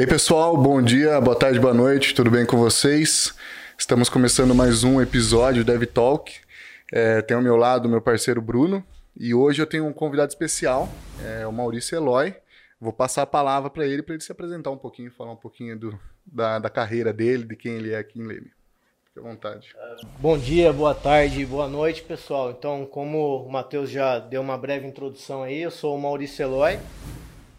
E aí, pessoal, bom dia, boa tarde, boa noite, tudo bem com vocês? Estamos começando mais um episódio do Dev Talk. É, tem ao meu lado meu parceiro Bruno e hoje eu tenho um convidado especial, é o Maurício Eloy. Vou passar a palavra para ele, para ele se apresentar um pouquinho, falar um pouquinho do, da, da carreira dele, de quem ele é aqui em Leme. Fique à vontade. Bom dia, boa tarde, boa noite, pessoal. Então, como o Matheus já deu uma breve introdução aí, eu sou o Maurício Eloy,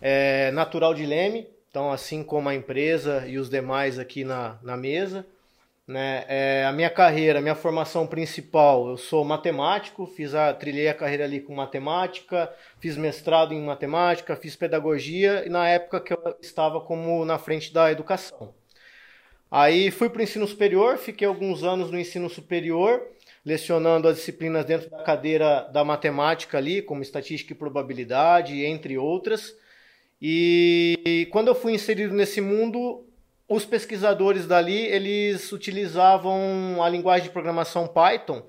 é, natural de Leme, então assim como a empresa e os demais aqui na, na mesa. Né? É, a minha carreira, a minha formação principal, eu sou matemático, fiz a, trilhei a carreira ali com matemática, fiz mestrado em matemática, fiz pedagogia e na época que eu estava como na frente da educação. Aí fui para o ensino superior, fiquei alguns anos no ensino superior, lecionando as disciplinas dentro da cadeira da matemática ali, como estatística e probabilidade, entre outras. E quando eu fui inserido nesse mundo, os pesquisadores dali, eles utilizavam a linguagem de programação Python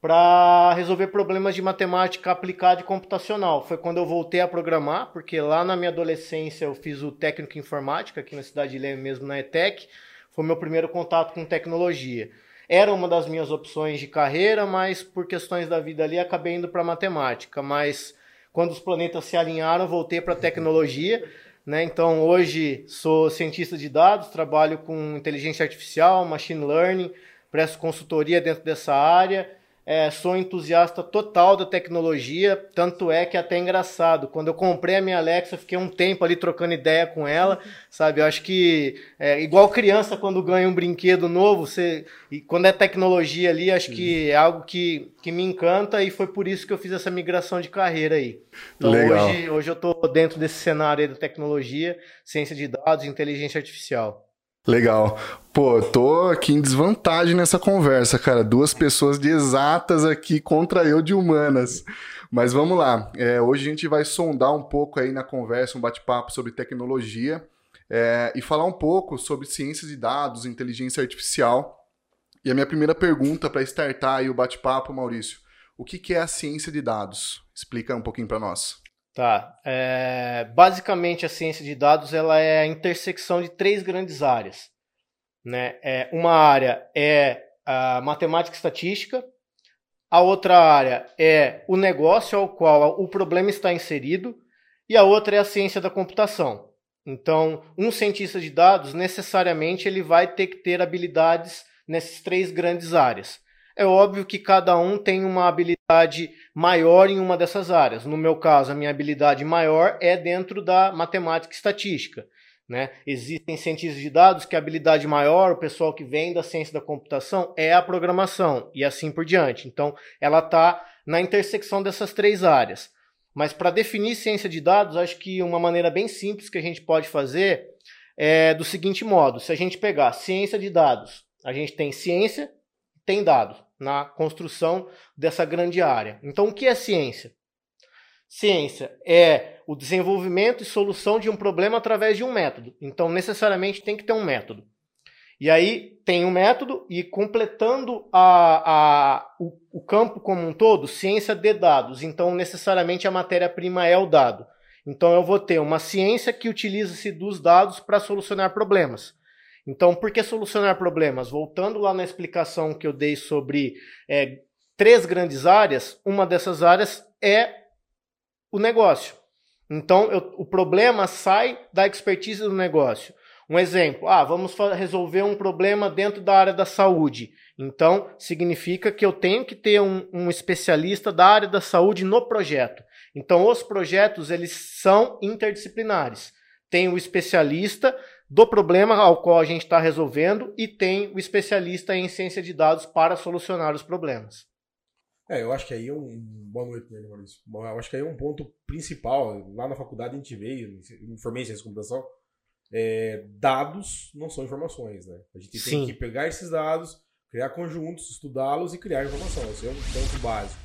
para resolver problemas de matemática aplicada e computacional. Foi quando eu voltei a programar, porque lá na minha adolescência eu fiz o técnico em informática, aqui na cidade de Leme mesmo, na ETEC. Foi meu primeiro contato com tecnologia. Era uma das minhas opções de carreira, mas por questões da vida ali acabei indo para matemática. Mas quando os planetas se alinharam, voltei para tecnologia. Né? Então, hoje sou cientista de dados, trabalho com inteligência artificial, machine learning, presto consultoria dentro dessa área é, sou entusiasta total da tecnologia, tanto é que é até engraçado. Quando eu comprei a minha Alexa, fiquei um tempo ali trocando ideia com ela, sabe? Eu acho que é igual criança quando ganha um brinquedo novo, você, e quando é tecnologia ali, acho que é algo que, que me encanta e foi por isso que eu fiz essa migração de carreira aí. Então Legal. hoje, hoje eu estou dentro desse cenário aí da tecnologia, ciência de dados, inteligência artificial. Legal. Pô, tô aqui em desvantagem nessa conversa, cara. Duas pessoas de exatas aqui contra eu de humanas. Mas vamos lá. É, hoje a gente vai sondar um pouco aí na conversa, um bate-papo sobre tecnologia é, e falar um pouco sobre ciências de dados, inteligência artificial. E a minha primeira pergunta para startar aí o bate-papo, Maurício, o que, que é a ciência de dados? Explica um pouquinho para nós. Tá. É, basicamente, a ciência de dados ela é a intersecção de três grandes áreas. Né? É, uma área é a matemática e estatística, a outra área é o negócio ao qual o problema está inserido, e a outra é a ciência da computação. Então, um cientista de dados, necessariamente, ele vai ter que ter habilidades nessas três grandes áreas. É óbvio que cada um tem uma habilidade maior em uma dessas áreas. No meu caso, a minha habilidade maior é dentro da matemática e estatística. Né? Existem cientistas de dados que a habilidade maior, o pessoal que vem da ciência da computação, é a programação e assim por diante. Então, ela está na intersecção dessas três áreas. Mas para definir ciência de dados, acho que uma maneira bem simples que a gente pode fazer é do seguinte modo: se a gente pegar ciência de dados, a gente tem ciência, tem dados na construção dessa grande área. Então, o que é ciência? Ciência é o desenvolvimento e solução de um problema através de um método. Então, necessariamente tem que ter um método. E aí tem um método e completando a, a, o, o campo como um todo, ciência de dados. Então, necessariamente a matéria-prima é o dado. Então, eu vou ter uma ciência que utiliza-se dos dados para solucionar problemas. Então, por que solucionar problemas? Voltando lá na explicação que eu dei sobre é, três grandes áreas, uma dessas áreas é o negócio. Então, eu, o problema sai da expertise do negócio. Um exemplo, ah, vamos resolver um problema dentro da área da saúde. Então, significa que eu tenho que ter um, um especialista da área da saúde no projeto. Então, os projetos, eles são interdisciplinares. Tem o especialista do problema ao qual a gente está resolvendo e tem o especialista em ciência de dados para solucionar os problemas. É, eu acho que aí é um. Boa noite, né, Maurício. Eu acho que aí é um ponto principal. Lá na faculdade a gente veio, informei ciência de computação. É, dados não são informações, né? A gente Sim. tem que pegar esses dados, criar conjuntos, estudá-los e criar informação. Esse é um ponto básico.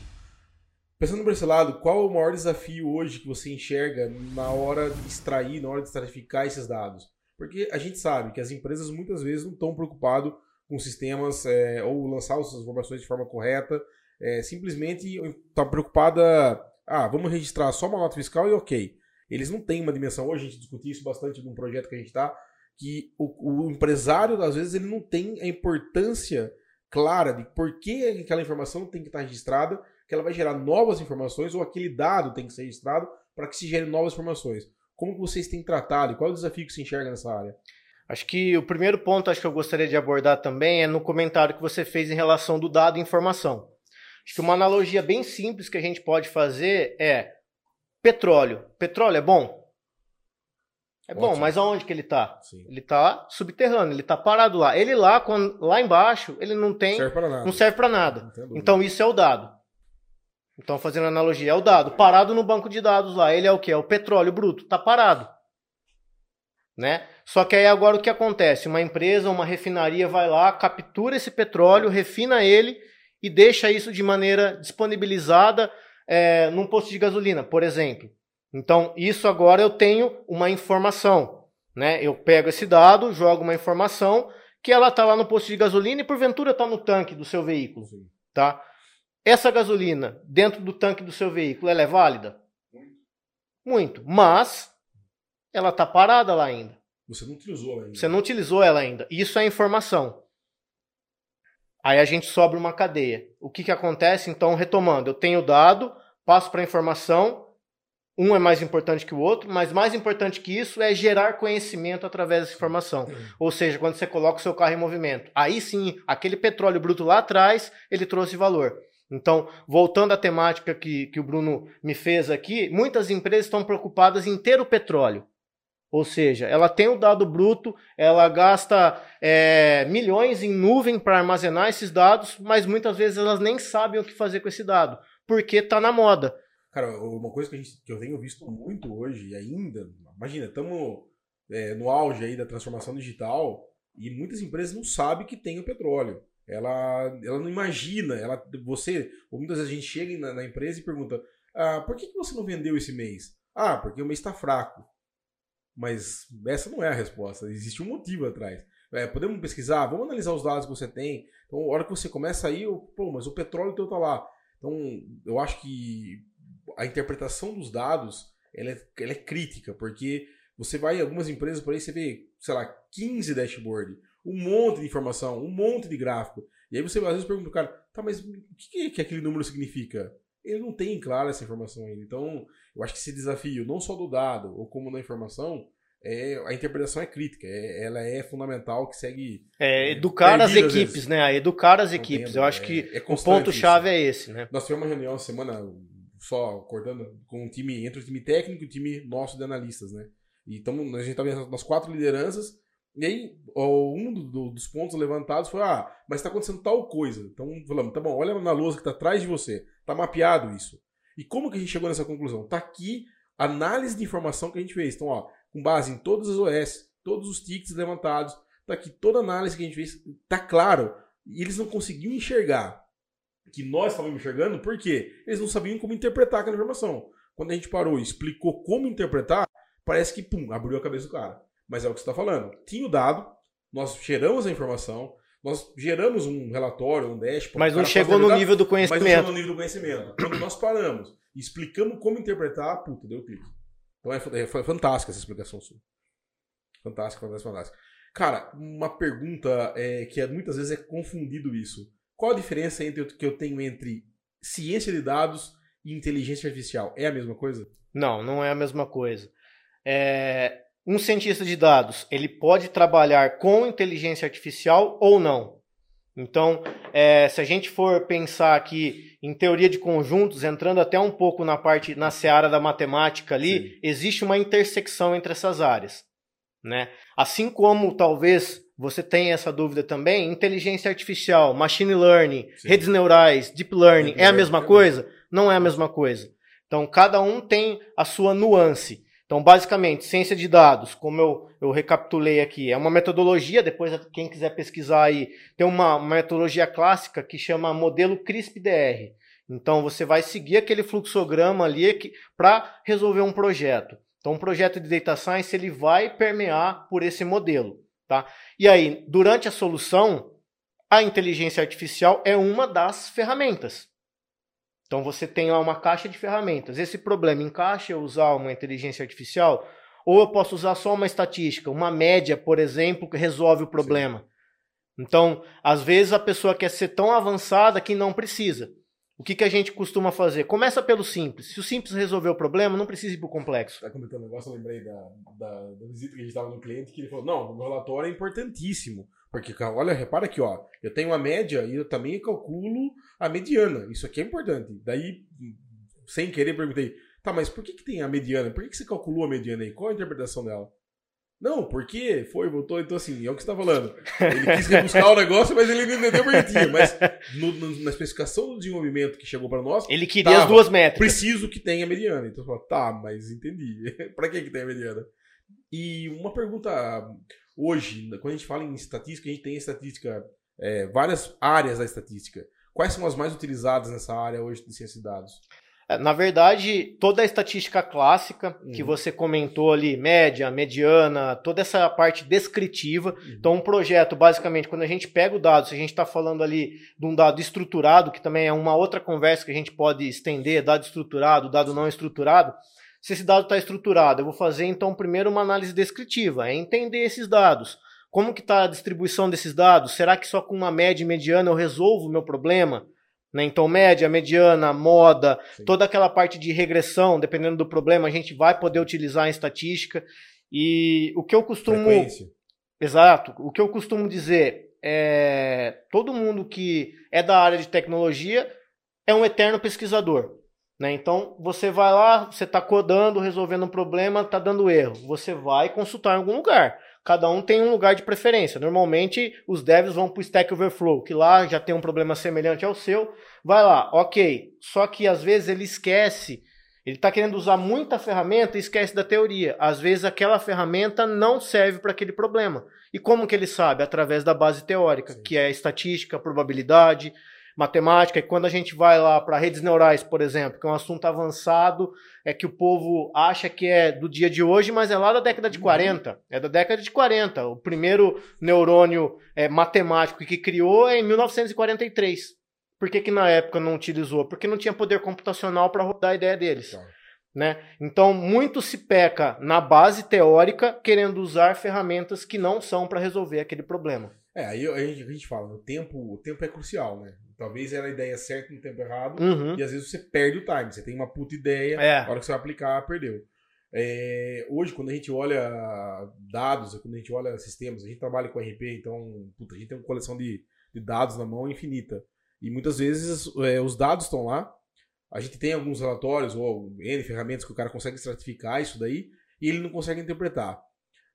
Pensando por esse lado, qual é o maior desafio hoje que você enxerga na hora de extrair, na hora de estratificar esses dados? Porque a gente sabe que as empresas muitas vezes não estão preocupadas com sistemas é, ou lançar as informações de forma correta, é, simplesmente está preocupada, ah, vamos registrar só uma nota fiscal e ok. Eles não têm uma dimensão, hoje a gente discutiu isso bastante num projeto que a gente está, que o, o empresário, às vezes, ele não tem a importância clara de por que aquela informação tem que estar registrada, que ela vai gerar novas informações ou aquele dado tem que ser registrado para que se gere novas informações. Como vocês têm tratado e qual é o desafio que se enxerga nessa área? Acho que o primeiro ponto acho que eu gostaria de abordar também é no comentário que você fez em relação do dado e informação. Acho que uma analogia bem simples que a gente pode fazer é petróleo. Petróleo é bom? É Ótimo. bom, mas aonde que ele está? Ele está subterrâneo, ele está parado lá. Ele lá, quando, lá embaixo, ele não tem, serve não serve para nada. Então isso é o dado. Então fazendo analogia, é o dado parado no banco de dados lá. Ele é o que? É o petróleo bruto, está parado, né? Só que aí agora o que acontece? Uma empresa, uma refinaria vai lá, captura esse petróleo, refina ele e deixa isso de maneira disponibilizada é, num posto de gasolina, por exemplo. Então, isso agora eu tenho uma informação. Né? Eu pego esse dado, jogo uma informação que ela está lá no posto de gasolina e porventura está no tanque do seu veículo. Tá? Essa gasolina dentro do tanque do seu veículo, ela é válida? Muito. Mas ela está parada lá ainda. Você não utilizou ela ainda. Você não utilizou ela ainda. Isso é informação. Aí a gente sobra uma cadeia. O que, que acontece? Então, retomando, eu tenho dado, passo para a informação, um é mais importante que o outro, mas mais importante que isso é gerar conhecimento através dessa informação. Uhum. Ou seja, quando você coloca o seu carro em movimento. Aí sim, aquele petróleo bruto lá atrás, ele trouxe valor. Então, voltando à temática que, que o Bruno me fez aqui, muitas empresas estão preocupadas em ter o petróleo. Ou seja, ela tem o dado bruto, ela gasta é, milhões em nuvem para armazenar esses dados, mas muitas vezes elas nem sabem o que fazer com esse dado, porque está na moda. Cara, uma coisa que, gente, que eu tenho visto muito hoje ainda, imagina, estamos é, no auge aí da transformação digital e muitas empresas não sabem que tem o petróleo. Ela, ela não imagina, ela, você, muitas vezes a gente chega na, na empresa e pergunta, ah, por que, que você não vendeu esse mês? Ah, porque o mês está fraco. Mas essa não é a resposta, existe um motivo atrás. É, podemos pesquisar, vamos analisar os dados que você tem. Então, a hora que você começa aí, pô, mas o petróleo teu tá lá. Então, eu acho que a interpretação dos dados ela é, ela é crítica, porque você vai em algumas empresas por aí, você vê, sei lá, 15 dashboard, um monte de informação, um monte de gráfico. E aí você às vezes pergunta pro cara, tá, mas o que, que aquele número significa? Ele não tem clara essa informação ainda. Então, eu acho que esse desafio, não só do dado, ou como na informação, é, a interpretação é crítica, é, ela é fundamental que segue. É, educar as equipes, né? Educar as equipes. Eu acho que é, é o ponto-chave é esse, né? Nós tivemos uma reunião semana só cortando com um time, entre o time técnico e o time nosso de analistas, né? E tamo, a gente tá vendo nas quatro lideranças. E aí, um do, dos pontos levantados foi: ah, mas está acontecendo tal coisa. Então falamos, tá bom, olha na lousa que está atrás de você. Tá mapeado isso. E como que a gente chegou nessa conclusão? Tá aqui a análise de informação que a gente fez. Então, ó, com base em todas as OS, todos os tickets levantados, tá aqui toda a análise que a gente fez, tá claro. E eles não conseguiam enxergar que nós estávamos enxergando, porque eles não sabiam como interpretar aquela informação. Quando a gente parou e explicou como interpretar, parece que, pum, abriu a cabeça do cara. Mas é o que você está falando. Tinha o dado, nós geramos a informação, nós geramos um relatório, um dashboard. Mas não chegou no nível do conhecimento. Mas não chegou no nível do conhecimento. Quando nós paramos e explicamos como interpretar, puta, deu clique. Então é, é, foi fantástica essa explicação sua. Fantástica, fantástica, fantástica. Cara, uma pergunta é, que é, muitas vezes é confundido isso. Qual a diferença entre que eu tenho entre ciência de dados e inteligência artificial? É a mesma coisa? Não, não é a mesma coisa. É, um cientista de dados, ele pode trabalhar com inteligência artificial ou não. Então, é, se a gente for pensar aqui em teoria de conjuntos, entrando até um pouco na parte, na seara da matemática ali, Sim. existe uma intersecção entre essas áreas. Né? Assim como talvez você tenha essa dúvida também, inteligência artificial, machine learning, Sim. redes neurais, deep learning, deep é a mesma coisa? Não é a mesma coisa. Então, cada um tem a sua nuance. Então, basicamente, ciência de dados, como eu, eu recapitulei aqui, é uma metodologia, depois quem quiser pesquisar aí, tem uma, metodologia clássica que chama modelo CRISP-DR. Então, você vai seguir aquele fluxograma ali para resolver um projeto. Então, um projeto de data science ele vai permear por esse modelo. Tá? E aí, durante a solução, a inteligência artificial é uma das ferramentas. Então você tem lá uma caixa de ferramentas. Esse problema encaixa usar uma inteligência artificial? ou eu posso usar só uma estatística, uma média, por exemplo, que resolve o problema. Sim. Então, às vezes a pessoa quer ser tão avançada que não precisa. O que, que a gente costuma fazer? Começa pelo simples. Se o simples resolver o problema, não precisa ir para o complexo. Tá comentando um negócio, eu lembrei da, da, da visita que a gente estava no cliente, que ele falou, não, o relatório é importantíssimo. Porque, olha, repara aqui, ó, eu tenho uma média e eu também calculo a mediana. Isso aqui é importante. Daí, sem querer, perguntei, tá, mas por que, que tem a mediana? Por que, que você calculou a mediana aí? Qual a interpretação dela? Não, porque foi, voltou, então assim, é o que você está falando. Ele quis rebuscar o negócio, mas ele não entendeu bonitinho. Mas no, no, na especificação do desenvolvimento que chegou para nós. Ele queria tava, as duas métricas. Preciso que tenha mediana. Então você fala, tá, mas entendi. para que, que tem a mediana? E uma pergunta hoje, quando a gente fala em estatística, a gente tem estatística, é, várias áreas da estatística. Quais são as mais utilizadas nessa área hoje de ciência de dados? É, na verdade, toda a estatística clássica uhum. que você comentou ali, média, mediana, toda essa parte descritiva. Uhum. Então, um projeto, basicamente, quando a gente pega o dado, se a gente está falando ali de um dado estruturado, que também é uma outra conversa que a gente pode estender, dado estruturado, dado não estruturado. Se esse dado está estruturado, eu vou fazer então primeiro uma análise descritiva, é entender esses dados. Como que está a distribuição desses dados? Será que só com uma média e mediana eu resolvo o meu problema? Né? Então, média, mediana, moda, Sim. toda aquela parte de regressão, dependendo do problema, a gente vai poder utilizar em estatística. E o que eu costumo. Frequência. Exato. O que eu costumo dizer é. Todo mundo que é da área de tecnologia é um eterno pesquisador. Né? Então, você vai lá, você está codando, resolvendo um problema, está dando erro. Você vai consultar em algum lugar cada um tem um lugar de preferência. Normalmente os devs vão para o Stack Overflow, que lá já tem um problema semelhante ao seu. Vai lá, ok. Só que às vezes ele esquece, ele está querendo usar muita ferramenta e esquece da teoria. Às vezes aquela ferramenta não serve para aquele problema. E como que ele sabe? Através da base teórica, Sim. que é estatística, probabilidade, matemática, e quando a gente vai lá para redes neurais, por exemplo, que é um assunto avançado, é que o povo acha que é do dia de hoje, mas é lá da década de 40. Uhum. É da década de 40. O primeiro neurônio é, matemático que criou é em 1943. Por que, que na época não utilizou? Porque não tinha poder computacional para rodar a ideia deles. Claro. Né? Então, muito se peca na base teórica, querendo usar ferramentas que não são para resolver aquele problema. É, aí a gente, a gente fala, o tempo, o tempo é crucial, né? Talvez era a ideia certa no tempo errado. Uhum. E às vezes você perde o time. Você tem uma puta ideia, é. a hora que você vai aplicar, perdeu. É, hoje, quando a gente olha dados, quando a gente olha sistemas, a gente trabalha com RP, então puta, a gente tem uma coleção de, de dados na mão infinita. E muitas vezes é, os dados estão lá, a gente tem alguns relatórios ou N ferramentas que o cara consegue estratificar isso daí e ele não consegue interpretar.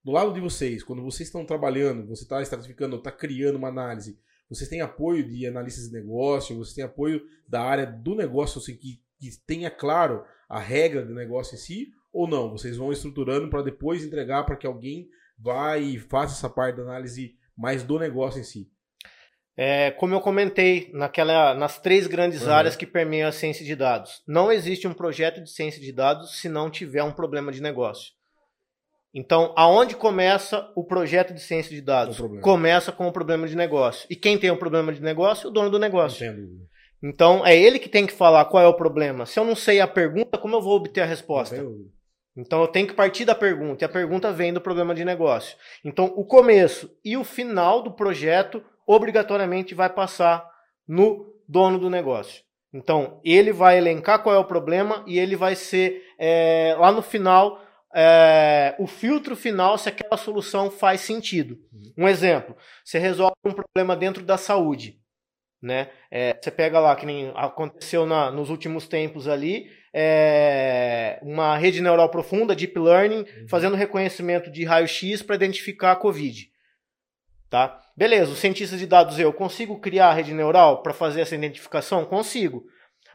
Do lado de vocês, quando vocês estão trabalhando, você está estratificando, está criando uma análise, vocês têm apoio de analistas de negócio, vocês têm apoio da área do negócio, assim, que, que tenha claro a regra do negócio em si, ou não? Vocês vão estruturando para depois entregar para que alguém vá e faça essa parte da análise mais do negócio em si? É, como eu comentei naquela, nas três grandes uhum. áreas que permeiam a ciência de dados, não existe um projeto de ciência de dados se não tiver um problema de negócio. Então, aonde começa o projeto de ciência de dados? Começa com o problema de negócio. E quem tem o um problema de negócio? O dono do negócio. Entendo. Então, é ele que tem que falar qual é o problema. Se eu não sei a pergunta, como eu vou obter a resposta? Então, eu tenho que partir da pergunta. E a pergunta vem do problema de negócio. Então, o começo e o final do projeto, obrigatoriamente, vai passar no dono do negócio. Então, ele vai elencar qual é o problema e ele vai ser, é, lá no final, é, o filtro final se aquela solução faz sentido. Uhum. Um exemplo: você resolve um problema dentro da saúde. Né? É, você pega lá, que nem aconteceu na, nos últimos tempos ali, é, uma rede neural profunda, deep learning, uhum. fazendo reconhecimento de raio-x para identificar a Covid. Tá? Beleza, os cientistas de dados, eu consigo criar a rede neural para fazer essa identificação? Consigo.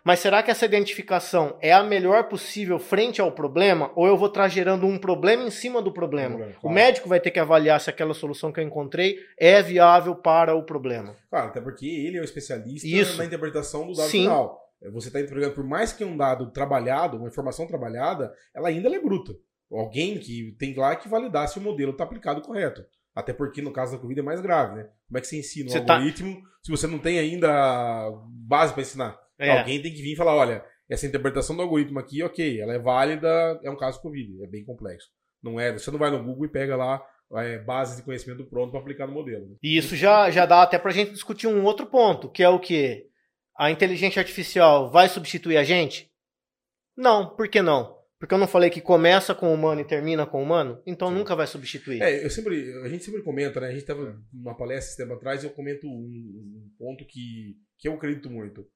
Mas será que essa identificação é a melhor possível frente ao problema? Ou eu vou estar gerando um problema em cima do problema? claro. O médico vai ter que avaliar se aquela solução que eu encontrei é viável para o problema. Claro, até porque ele é o especialista Isso. na interpretação do dado Sim. final. Você está entregando, por mais que um dado trabalhado, uma informação trabalhada, ela ainda é bruta. Alguém que tem lá que validar se o modelo está aplicado correto. Até porque no caso da Covid é mais grave, né? Como é que você ensina um você tá algoritmo tá... se você não tem ainda base para ensinar? É. Alguém tem que vir e falar, olha, essa interpretação do algoritmo aqui, ok, ela é válida, é um caso Covid, é bem complexo. Não é, você não vai no Google e pega lá é, bases de conhecimento pronto para aplicar no modelo. Né? E isso já, já dá até para a gente discutir um outro ponto, que é o que? A inteligência artificial vai substituir a gente? Não, por que não? Porque eu não falei que começa com o humano e termina com o humano? Então Sim. nunca vai substituir. É, eu sempre, a gente sempre comenta, né? A gente estava numa palestra esse tempo atrás e eu comento um, um, ponto que, que eu acredito muito.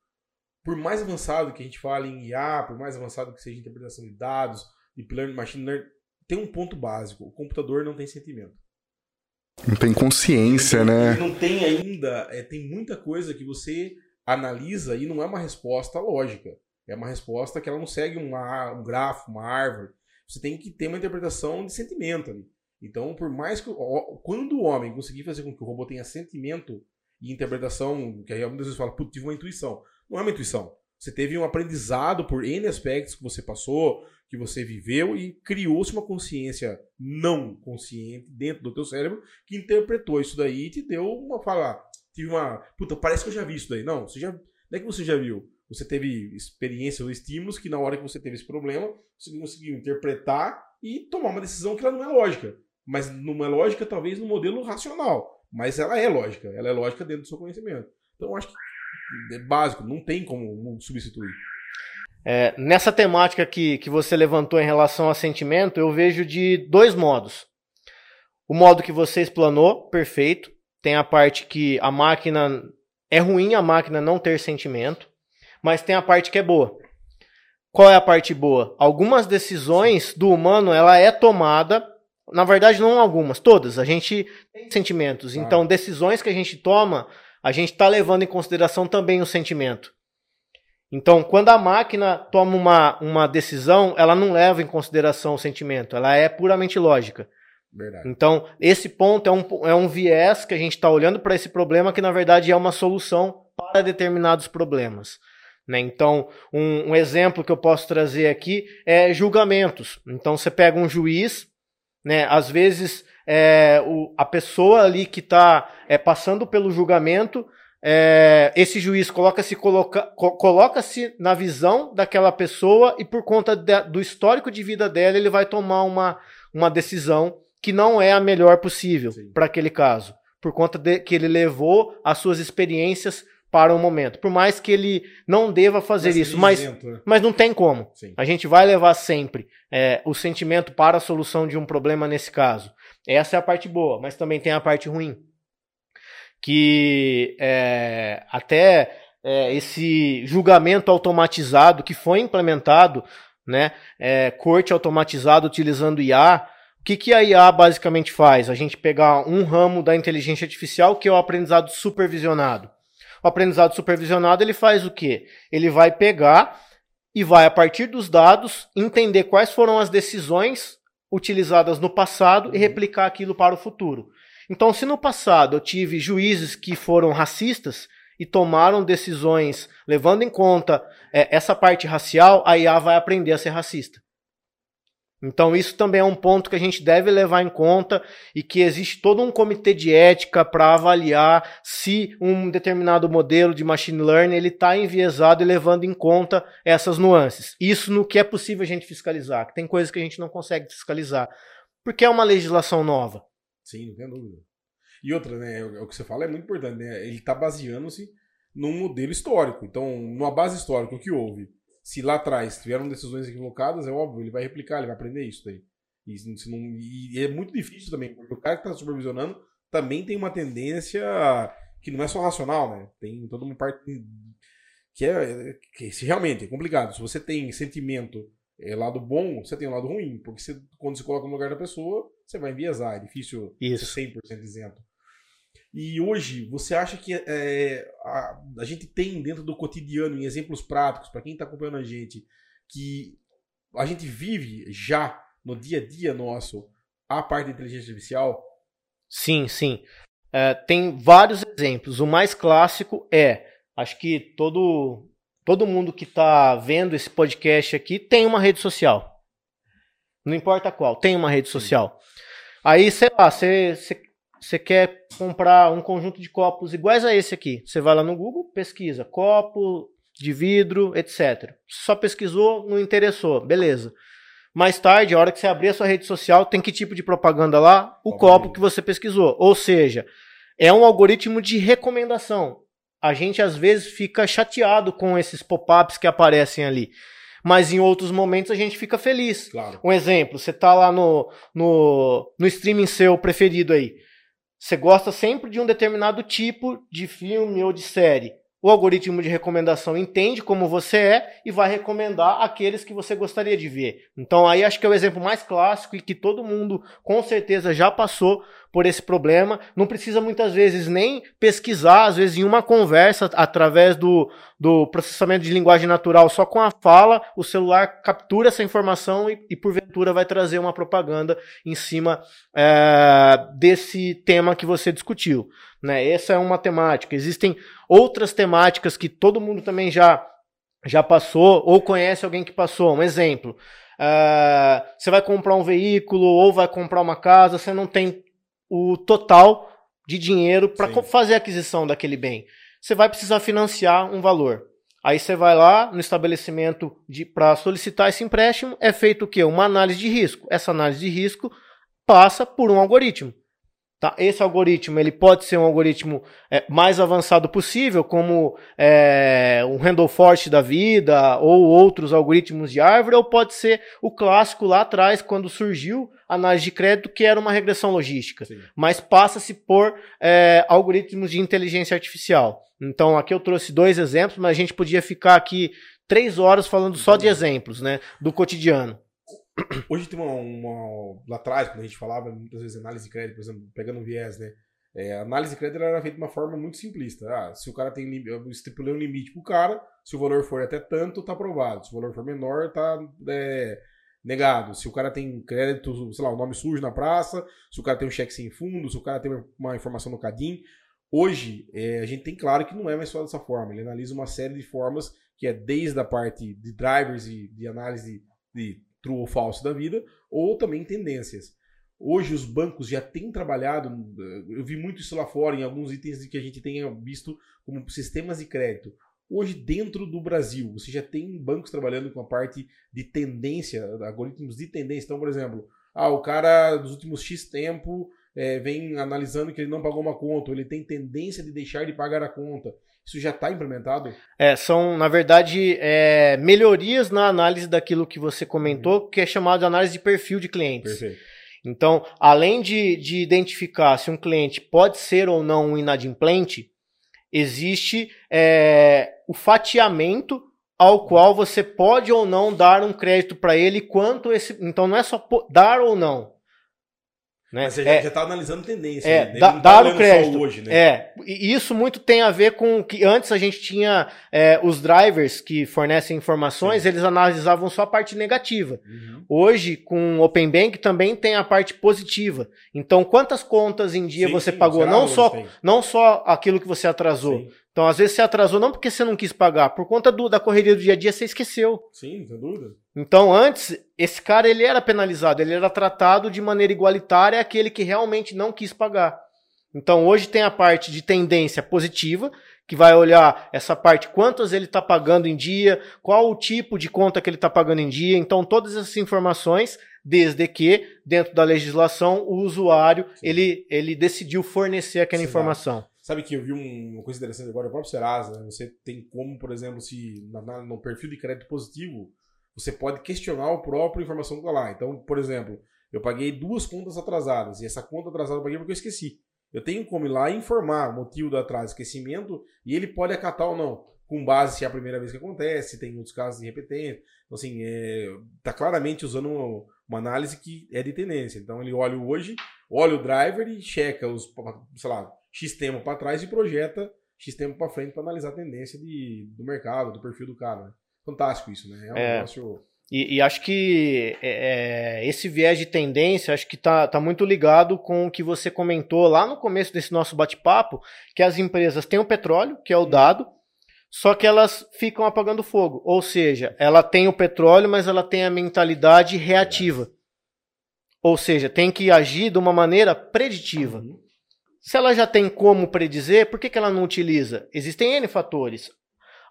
Por mais avançado que a gente fale em IA, por mais avançado que seja interpretação de dados, deep learning, machine learning, tem um ponto básico: o computador não tem sentimento. Não tem consciência, ele, né? Ele não tem ainda. É, tem muita coisa que você analisa e não é uma resposta lógica. É uma resposta que ela não segue uma, um grafo, uma árvore. Você tem que ter uma interpretação de sentimento ali. Então, por mais que. Quando o homem conseguir fazer com que o robô tenha sentimento e interpretação, que aí muitas vezes fala, putz, tive uma intuição. Não é uma intuição. Você teve um aprendizado por N aspectos que você passou, que você viveu e criou-se uma consciência não consciente dentro do teu cérebro que interpretou isso daí e te deu uma fala, tive uma, puta, parece que eu já vi isso daí. Não, você já, não é que você já viu. Você teve experiência ou estímulos que na hora que você teve esse problema, você conseguiu interpretar e tomar uma decisão que ela não é lógica. Mas não é lógica talvez no modelo racional, mas ela é lógica, ela é lógica dentro do seu conhecimento. Então acho que é básico, não tem como substituir. É, nessa temática que, que você levantou em relação a sentimento, eu vejo de dois modos. O modo que você explanou, perfeito. Tem a parte que a máquina. É ruim a máquina não ter sentimento, mas tem a parte que é boa. Qual é a parte boa? Algumas decisões do humano ela é tomada, na verdade não algumas, todas. A gente tem sentimentos. Então, decisões que a gente toma, a gente está levando em consideração também o sentimento. Então, quando a máquina toma uma, uma decisão, ela não leva em consideração o sentimento, ela é puramente lógica. Verdade. Então, esse ponto é um, é um viés que a gente está olhando para esse problema que, na verdade, é uma solução para determinados problemas. Né? Então, um, um, exemplo que eu posso trazer aqui é julgamentos. Então, você pega um juiz, né, às vezes é, o, a pessoa ali que está é, passando pelo julgamento é, esse juiz coloca-se coloca, coloca na visão daquela pessoa e por conta de, do histórico de vida dela, ele vai tomar uma, uma decisão que não é a melhor possível para aquele caso, por conta de que ele levou as suas experiências para o momento. Por mais que ele não deva fazer isso, mas, né? mas não tem como. Sim. A gente vai levar sempre é, o sentimento para a solução de um problema nesse caso. Essa é a parte boa, mas também tem a parte ruim que é, até é, esse julgamento automatizado que foi implementado, né, é, corte automatizado utilizando IA, o que, que a IA basicamente faz? A gente pegar um ramo da inteligência artificial que é o aprendizado supervisionado. O aprendizado supervisionado ele faz o quê? Ele vai pegar e vai, a partir dos dados, entender quais foram as decisões utilizadas no passado e replicar aquilo para o futuro. Então, se no passado eu tive juízes que foram racistas e tomaram decisões levando em conta é, essa parte racial, a IA vai aprender a ser racista. Então, isso também é um ponto que a gente deve levar em conta e que existe todo um comitê de ética para avaliar se um determinado modelo de machine learning ele está enviesado e levando em conta essas nuances. Isso no que é possível a gente fiscalizar, que tem coisas que a gente não consegue fiscalizar, porque é uma legislação nova. Sim, não tem dúvida. E outra, né? É o que você fala é muito importante, né? Ele está baseando-se num modelo histórico. Então, numa base histórica, o que houve? Se lá atrás tiveram decisões equivocadas, é óbvio, ele vai replicar, ele vai aprender isso daí. E, não, e é muito difícil também, porque o cara que está supervisionando também tem uma tendência que não é só racional, né? Tem toda uma parte que é que realmente é complicado. Se você tem sentimento é, lado bom, você tem um lado ruim, porque você, quando você coloca no lugar da pessoa, você vai enviesar, é difícil Isso. ser 100% isento. E hoje, você acha que é, a, a gente tem dentro do cotidiano, em exemplos práticos, para quem está acompanhando a gente, que a gente vive já no dia a dia nosso a parte da inteligência artificial? Sim, sim. É, tem vários exemplos. O mais clássico é, acho que todo todo mundo que está vendo esse podcast aqui tem uma rede social. Não importa qual, tem uma rede social. Aí, sei lá, você quer comprar um conjunto de copos iguais a esse aqui. Você vai lá no Google, pesquisa copo de vidro, etc. Só pesquisou, não interessou, beleza. Mais tarde, a hora que você abrir a sua rede social, tem que tipo de propaganda lá? O copo que você pesquisou. Ou seja, é um algoritmo de recomendação. A gente às vezes fica chateado com esses pop-ups que aparecem ali. Mas em outros momentos a gente fica feliz. Claro. Um exemplo, você tá lá no, no, no streaming seu preferido aí. Você gosta sempre de um determinado tipo de filme ou de série o algoritmo de recomendação entende como você é e vai recomendar aqueles que você gostaria de ver. Então aí acho que é o exemplo mais clássico e que todo mundo com certeza já passou por esse problema. Não precisa muitas vezes nem pesquisar, às vezes em uma conversa através do, do processamento de linguagem natural, só com a fala, o celular captura essa informação e, e porventura vai trazer uma propaganda em cima é, desse tema que você discutiu. Né? Essa é uma temática. Existem outras temáticas que todo mundo também já, já passou ou conhece alguém que passou. Um exemplo. Uh, você vai comprar um veículo ou vai comprar uma casa, você não tem o total de dinheiro para fazer a aquisição daquele bem. Você vai precisar financiar um valor. Aí você vai lá no estabelecimento para solicitar esse empréstimo, é feito o quê? Uma análise de risco. Essa análise de risco passa por um algoritmo. Tá? Esse algoritmo ele pode ser um algoritmo é, mais avançado possível, como é, um Randall Forest da vida ou outros algoritmos de árvore, ou pode ser o clássico lá atrás, quando surgiu análise de crédito, que era uma regressão logística. Sim. Mas passa-se por é, algoritmos de inteligência artificial. Então aqui eu trouxe dois exemplos, mas a gente podia ficar aqui três horas falando só de exemplos né, do cotidiano. Hoje tem uma, uma, Lá atrás, quando a gente falava muitas vezes análise de crédito, por exemplo, pegando um viés, né? É, a análise de crédito era feita de uma forma muito simplista. Ah, se o cara tem. Eu estipulei um limite pro cara, se o valor for até tanto, tá aprovado. Se o valor for menor, tá é, negado. Se o cara tem crédito, sei lá, o nome sujo na praça, se o cara tem um cheque sem fundo, se o cara tem uma informação no CADIM. Hoje, é, a gente tem claro que não é mais só dessa forma. Ele analisa uma série de formas, que é desde a parte de drivers e de análise de, true ou falso da vida, ou também tendências. Hoje os bancos já têm trabalhado, eu vi muito isso lá fora, em alguns itens que a gente tenha visto como sistemas de crédito. Hoje, dentro do Brasil, você já tem bancos trabalhando com a parte de tendência, algoritmos de tendência. Então, por exemplo, ah, o cara dos últimos X tempo é, vem analisando que ele não pagou uma conta, ou ele tem tendência de deixar de pagar a conta. Isso já está implementado? É, são, na verdade, é, melhorias na análise daquilo que você comentou, uhum. que é chamado de análise de perfil de clientes. Perfeito. Então, além de, de identificar se um cliente pode ser ou não um inadimplente, existe é, o fatiamento ao qual você pode ou não dar um crédito para ele, quanto esse. Então, não é só dar ou não. Né? Mas você já está é, analisando tendência. É, né? da, tá dar o crédito. Hoje, né? É, e isso muito tem a ver com que antes a gente tinha é, os drivers que fornecem informações, Sim. eles analisavam só a parte negativa. Uhum. Hoje, com o Open Bank, também tem a parte positiva. Então, quantas contas em dia sim, você pagou? Não só, não só aquilo que você atrasou. Sim. Então, às vezes, você atrasou não porque você não quis pagar, por conta do, da correria do dia a dia, você esqueceu. Sim, sem dúvida. Então, antes, esse cara ele era penalizado, ele era tratado de maneira igualitária aquele que realmente não quis pagar. Então, hoje tem a parte de tendência positiva, que vai olhar essa parte, quantas ele está pagando em dia, qual o tipo de conta que ele está pagando em dia. Então, todas essas informações, desde que, dentro da legislação, o usuário ele, ele decidiu fornecer aquela Sim, informação. Sabe que eu vi uma coisa interessante agora, o próprio Serasa, né? Você tem como, por exemplo, se na, no perfil de crédito positivo, você pode questionar o próprio informação que está lá. Então, por exemplo, eu paguei duas contas atrasadas e essa conta atrasada eu paguei porque eu esqueci. Eu tenho como ir lá e informar o motivo do atraso, esquecimento, e ele pode acatar ou não, com base se é a primeira vez que acontece, se tem outros casos de repetência. Então, assim, está é, claramente usando uma, uma, análise que é de tendência. Então, ele olha hoje, olha o driver e checa os, sei lá, X tempo para trás e projeta X tempo para frente para analisar a tendência de, do mercado, do perfil do cara. Né? Fantástico isso, né? É um é. negócio. E, e, acho que é, é, esse viés de tendência, acho que tá, tá muito ligado com o que você comentou lá no começo desse nosso bate-papo, que as empresas têm o petróleo, que é o dado, só que elas ficam apagando fogo. Ou seja, ela tem o petróleo, mas ela tem a mentalidade reativa. Ou seja, tem que agir de uma maneira preditiva. Uhum. Se ela já tem como predizer, por que, que ela não utiliza? Existem N fatores.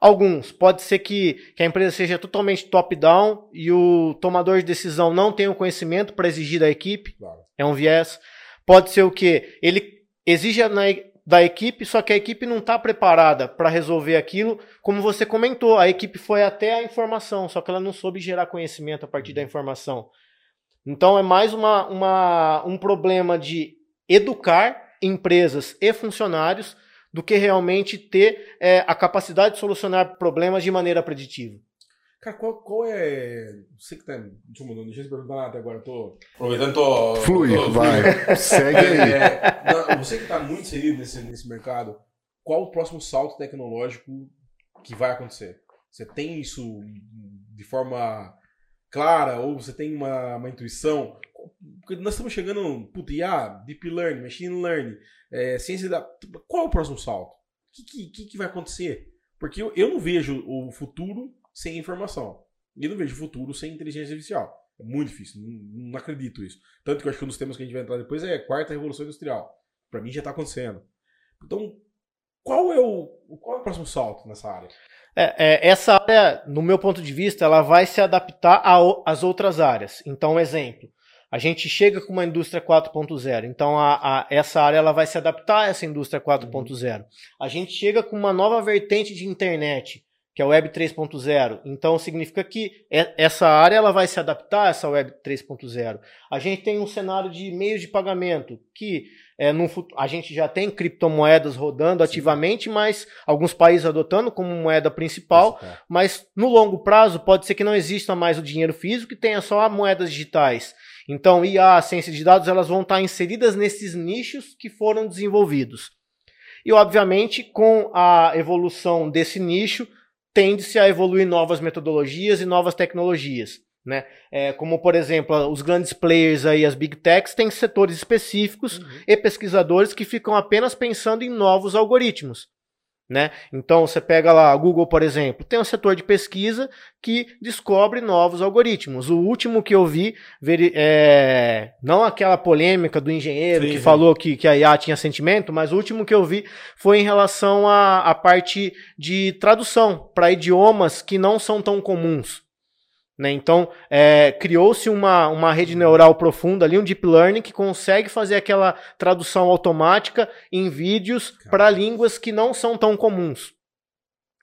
Alguns. Pode ser que, que a empresa seja totalmente top-down e o tomador de decisão não tenha o conhecimento para exigir da equipe. Claro. É um viés. Pode ser o que? Ele exige na, da equipe, só que a equipe não está preparada para resolver aquilo. Como você comentou, a equipe foi até a informação, só que ela não soube gerar conhecimento a partir da informação. Então é mais uma, uma, um problema de educar empresas e funcionários do que realmente ter é, a capacidade de solucionar problemas de maneira preditiva. Cara, qual, qual é. Você que tá. Deixa eu, deixa eu perguntar nada agora, eu tô. Aproveitando, tô. Flui, tô, vai. Segue aí. É, não, você que tá muito inserido nesse, nesse mercado, qual o próximo salto tecnológico que vai acontecer? Você tem isso de forma clara ou você tem uma, uma intuição? Nós estamos chegando, puta, IA, Deep Learning, Machine Learning, é, ciência da. Qual é o próximo salto? O que, que, que vai acontecer? Porque eu, eu não vejo o futuro sem informação. E não vejo futuro sem inteligência artificial. É muito difícil, não, não, acredito isso. Tanto que eu acho que um dos temas que a gente vai entrar depois é a quarta revolução industrial. Para mim já está acontecendo. Então, qual é o, qual é o próximo salto nessa área? É, é, essa área, no meu ponto de vista, ela vai se adaptar às outras áreas. Então, um exemplo. A gente chega com uma indústria 4.0, então a, a, essa área ela vai se adaptar a essa indústria 4.0. Uhum. A gente chega com uma nova vertente de internet, que é a Web 3.0. Então significa que essa área ela vai se adaptar a essa Web 3.0. A gente tem um cenário de meios de pagamento que é, a gente já tem criptomoedas rodando Sim. ativamente, mas alguns países adotando como moeda principal. Mas no longo prazo pode ser que não exista mais o dinheiro físico e tenha só moedas digitais. Então, IA, ciência de dados, elas vão estar inseridas nesses nichos que foram desenvolvidos. E, obviamente, com a evolução desse nicho, tende-se a evoluir novas metodologias e novas tecnologias. Né? É, como, por exemplo, os grandes players aí, as big techs, têm setores específicos uhum. e pesquisadores que ficam apenas pensando em novos algoritmos. Né? Então você pega lá, Google, por exemplo, tem um setor de pesquisa que descobre novos algoritmos. O último que eu vi, é, não aquela polêmica do engenheiro sim, que sim. falou que, que a IA tinha sentimento, mas o último que eu vi foi em relação à parte de tradução para idiomas que não são tão comuns. Né? Então, é, criou-se uma, uma rede neural profunda ali, um deep learning, que consegue fazer aquela tradução automática em vídeos para línguas que não são tão comuns.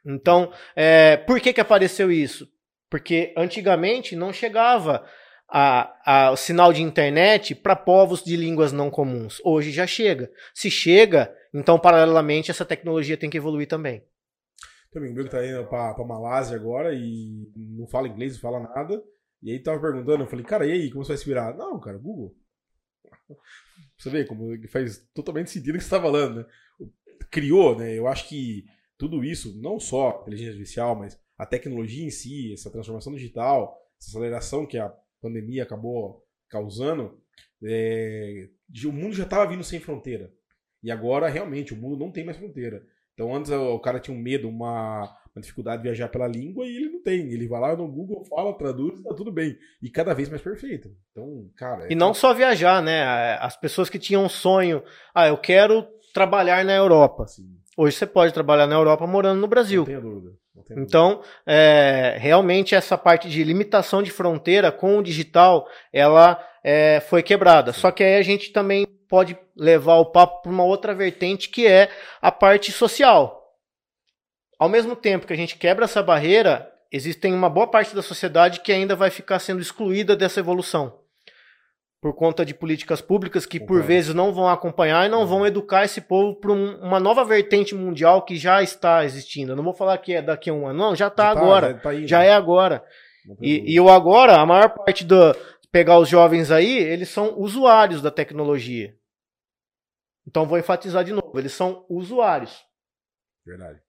Então, é, por que, que apareceu isso? Porque antigamente não chegava a, a, o sinal de internet para povos de línguas não comuns. Hoje já chega. Se chega, então, paralelamente, essa tecnologia tem que evoluir também. Amigo meu que tá indo pra, pra Malásia agora e não fala inglês, não fala nada. E aí tava perguntando, eu falei, cara, e aí, como você vai se virar? Não, cara, Google. Você vê como faz totalmente sentido o que você tá falando, né? Criou, né? Eu acho que tudo isso, não só inteligência artificial, mas a tecnologia em si, essa transformação digital, essa aceleração que a pandemia acabou causando, é, o mundo já estava vindo sem fronteira. E agora, realmente, o mundo não tem mais fronteira. Então antes o cara tinha um medo, uma, uma, dificuldade de viajar pela língua e ele não tem. Ele vai lá no Google, fala, traduz, tá tudo bem. E cada vez mais perfeito. Então, cara. É... E não só viajar, né? As pessoas que tinham um sonho, ah, eu quero trabalhar na Europa. Sim. Hoje você pode trabalhar na Europa morando no Brasil. Não tenho dúvida. Não tenho então, dúvida. É, realmente essa parte de limitação de fronteira com o digital, ela é, foi quebrada. Sim. Só que aí a gente também pode levar o papo para uma outra vertente que é a parte social. Ao mesmo tempo que a gente quebra essa barreira, existem uma boa parte da sociedade que ainda vai ficar sendo excluída dessa evolução. Por conta de políticas públicas que, por vezes, não vão acompanhar e não vão educar esse povo para um, uma nova vertente mundial que já está existindo. Eu não vou falar que é daqui a um ano, não, já está agora. já, tá aí, já é agora. E, e o agora, a maior parte do, pegar os jovens aí, eles são usuários da tecnologia. Então vou enfatizar de novo, eles são usuários. Verdade.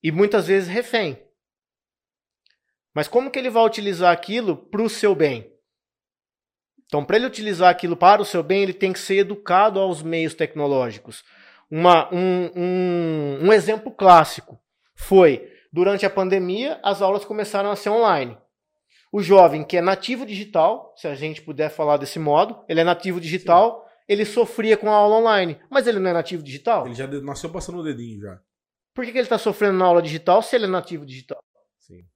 E muitas vezes refém. Mas como que ele vai utilizar aquilo para o seu bem? Então, para ele utilizar aquilo para o seu bem, ele tem que ser educado aos meios tecnológicos. Uma, um, um, um exemplo clássico foi, durante a pandemia, as aulas começaram a ser online. O jovem que é nativo digital, se a gente puder falar desse modo, ele é nativo digital, Sim. ele sofria com a aula online, mas ele não é nativo digital? Ele já nasceu passando o dedinho já. Por que, que ele está sofrendo na aula digital se ele é nativo digital? Sim.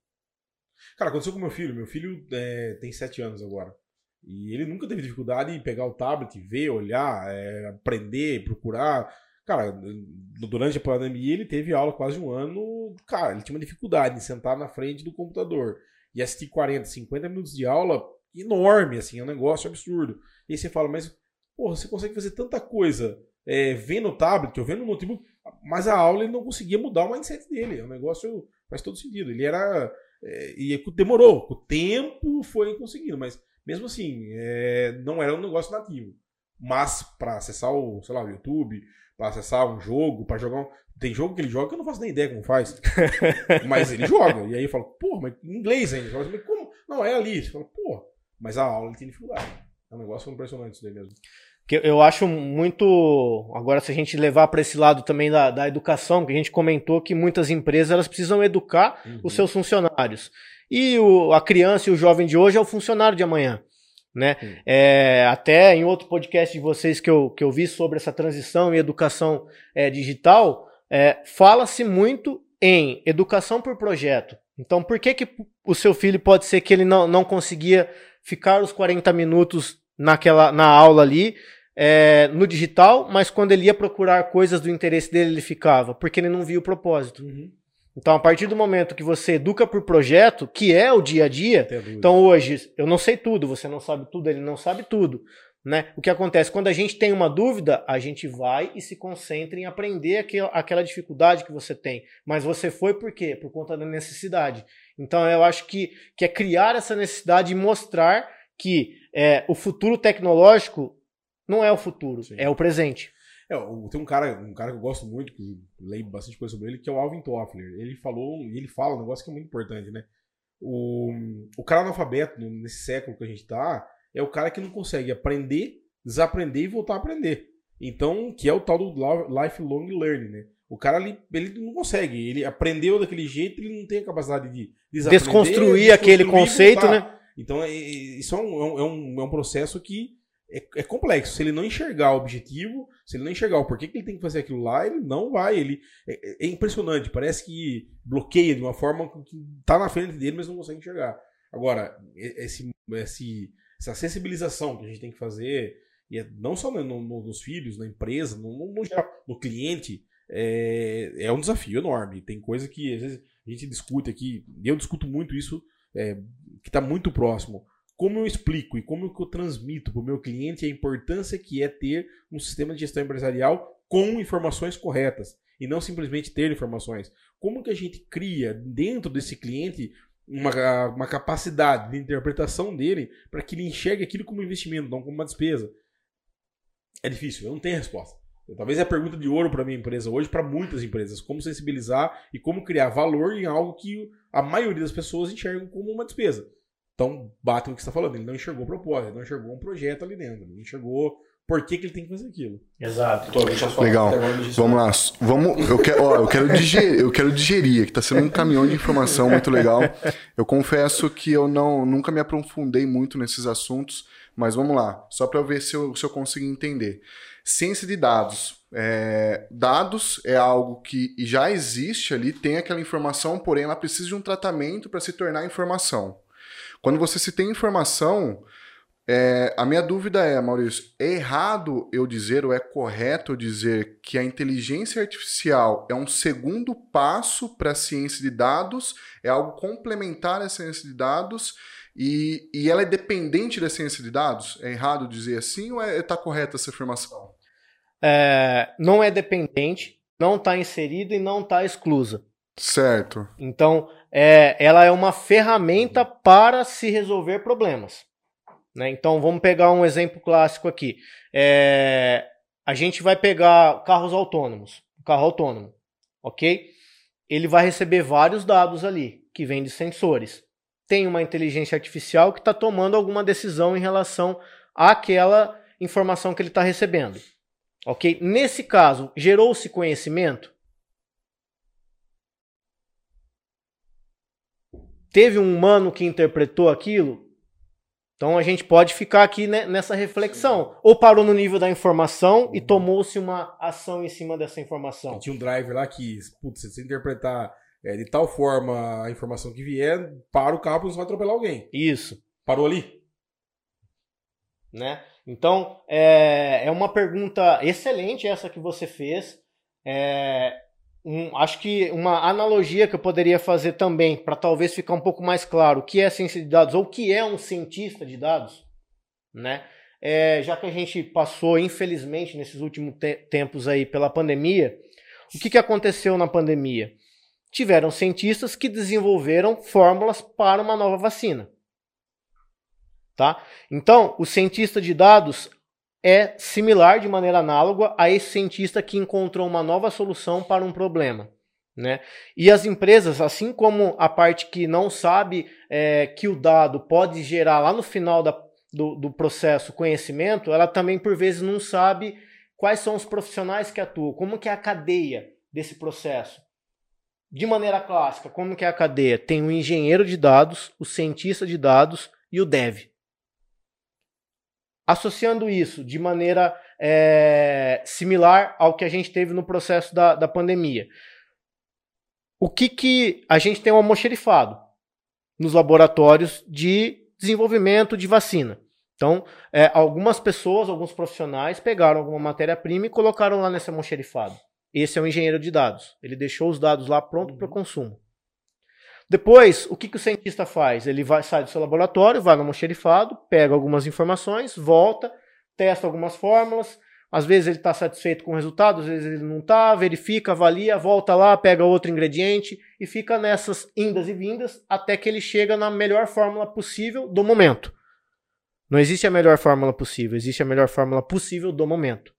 Cara, aconteceu com meu filho. Meu filho é, tem sete anos agora. E ele nunca teve dificuldade em pegar o tablet, ver, olhar, é, aprender, procurar. Cara, durante a pandemia ele teve aula quase um ano. Cara, ele tinha uma dificuldade em sentar na frente do computador e assistir 40, 50 minutos de aula enorme, assim, é um negócio absurdo. E aí você fala, mas, porra, você consegue fazer tanta coisa é, vendo o tablet ou vendo o notebook, mas a aula ele não conseguia mudar o mindset dele. É um negócio faz todo sentido. Ele era. É, e demorou, o tempo foi conseguindo, mas mesmo assim, é, não era um negócio nativo. Mas para acessar o, sei lá, o YouTube, para acessar um jogo, para jogar um... Tem jogo que ele joga que eu não faço nem ideia como faz. mas ele joga. E aí eu falo, pô, mas em inglês ainda. Falo, mas como? Não, é ali. Você fala, pô, mas a aula ele tem dificuldade. É um negócio impressionante isso daí mesmo. Que eu acho muito. Agora, se a gente levar para esse lado também da, da educação, que a gente comentou que muitas empresas elas precisam educar uhum. os seus funcionários. E o, a criança e o jovem de hoje é o funcionário de amanhã. Né? É, até em outro podcast de vocês que eu, que eu vi sobre essa transição e educação é, digital, é, fala-se muito em educação por projeto. Então, por que, que o seu filho pode ser que ele não, não conseguia ficar os 40 minutos naquela, na aula ali, é, no digital, mas quando ele ia procurar coisas do interesse dele, ele ficava, porque ele não via o propósito. Uhum. Então, a partir do momento que você educa por projeto, que é o dia a dia, então hoje, eu não sei tudo, você não sabe tudo, ele não sabe tudo. Né? O que acontece? Quando a gente tem uma dúvida, a gente vai e se concentra em aprender aquela, aquela dificuldade que você tem. Mas você foi por quê? Por conta da necessidade. Então eu acho que, que é criar essa necessidade e mostrar que é, o futuro tecnológico não é o futuro, Sim. é o presente. É, tem um cara, um cara que eu gosto muito, que leio bastante coisa sobre ele, que é o Alvin Toffler. Ele falou, e ele fala um negócio que é muito importante, né? O, o cara analfabeto, nesse século que a gente tá, é o cara que não consegue aprender, desaprender e voltar a aprender. Então, que é o tal do lifelong learning, né? O cara ele, ele não consegue, ele aprendeu daquele jeito, ele não tem a capacidade de desconstruir aquele conceito, né? Então, é, isso é um, é um, é um processo que é, é, complexo. Se ele não enxergar o objetivo, se ele não enxergar o porquê que ele tem que fazer aquilo lá, ele não vai. Ele é, é impressionante. Parece que bloqueia de uma forma que está na frente dele, mas não consegue enxergar. Agora, esse, esse, essa sensibilização que a gente tem que fazer, e é não só no, no, nos filhos, na empresa, no, no, no cliente, é, é, um desafio enorme. Tem coisa que às vezes a gente discute aqui, eu discuto muito isso, é, que está muito próximo como eu explico e como eu transmito para o meu cliente a importância que é ter um sistema de gestão empresarial com informações corretas e não simplesmente ter informações. Como que a gente cria dentro desse cliente uma, uma capacidade de interpretação dele para que ele enxergue aquilo como investimento, não como uma despesa? É difícil, eu não tenho resposta. Talvez é a pergunta de ouro para minha empresa hoje, para muitas empresas, como sensibilizar e como criar valor em algo que a maioria das pessoas enxergam como uma despesa. Então, bate o que você está falando. Ele não enxergou o propósito, ele não enxergou um projeto ali dentro. Ele não enxergou por que, que ele tem que fazer aquilo. Exato. Então, Legal. Vamos lá. Vamos, eu, quero, ó, eu, quero digerir, eu quero digerir, que está sendo um caminhão de informação muito legal. Eu confesso que eu não, nunca me aprofundei muito nesses assuntos, mas vamos lá. Só para ver se eu, se eu consigo entender. Ciência de dados. É, dados é algo que já existe ali, tem aquela informação, porém ela precisa de um tratamento para se tornar informação. Quando você se tem informação, é, a minha dúvida é, Maurício, é errado eu dizer ou é correto eu dizer que a inteligência artificial é um segundo passo para a ciência de dados, é algo complementar à ciência de dados e, e ela é dependente da ciência de dados? É errado dizer assim ou está é, tá correta essa afirmação? É, não é dependente, não está inserido e não está exclusa. Certo. Então, é, ela é uma ferramenta para se resolver problemas. Né? Então, vamos pegar um exemplo clássico aqui. É, a gente vai pegar carros autônomos, carro autônomo, ok? Ele vai receber vários dados ali, que vêm de sensores. Tem uma inteligência artificial que está tomando alguma decisão em relação àquela informação que ele está recebendo. Ok? Nesse caso, gerou-se conhecimento? Teve um humano que interpretou aquilo? Então a gente pode ficar aqui né, nessa reflexão. Sim. Ou parou no nível da informação uhum. e tomou-se uma ação em cima dessa informação. Tinha um driver lá que, putz, se você interpretar é, de tal forma a informação que vier, para o carro para vai atropelar alguém. Isso. Parou ali? Né? Então, é, é uma pergunta excelente essa que você fez. É, um, acho que uma analogia que eu poderia fazer também, para talvez ficar um pouco mais claro o que é ciência de dados ou o que é um cientista de dados, né? É, já que a gente passou, infelizmente, nesses últimos te tempos aí pela pandemia, o que, que aconteceu na pandemia? Tiveram cientistas que desenvolveram fórmulas para uma nova vacina. Tá? Então, o cientista de dados é similar de maneira análoga a esse cientista que encontrou uma nova solução para um problema. Né? E as empresas, assim como a parte que não sabe é, que o dado pode gerar lá no final da, do, do processo conhecimento, ela também por vezes não sabe quais são os profissionais que atuam, como que é a cadeia desse processo. De maneira clássica, como que é a cadeia? Tem o engenheiro de dados, o cientista de dados e o dev. Associando isso de maneira é, similar ao que a gente teve no processo da, da pandemia. O que, que a gente tem um almoxerifado nos laboratórios de desenvolvimento de vacina? Então, é, algumas pessoas, alguns profissionais pegaram alguma matéria-prima e colocaram lá nesse almoxerifado. Esse é o engenheiro de dados. Ele deixou os dados lá pronto uhum. para consumo. Depois, o que, que o cientista faz? Ele vai, sai do seu laboratório, vai no almoxerifado, pega algumas informações, volta, testa algumas fórmulas. Às vezes ele está satisfeito com o resultado, às vezes ele não está, verifica, avalia, volta lá, pega outro ingrediente e fica nessas indas e vindas até que ele chega na melhor fórmula possível do momento. Não existe a melhor fórmula possível, existe a melhor fórmula possível do momento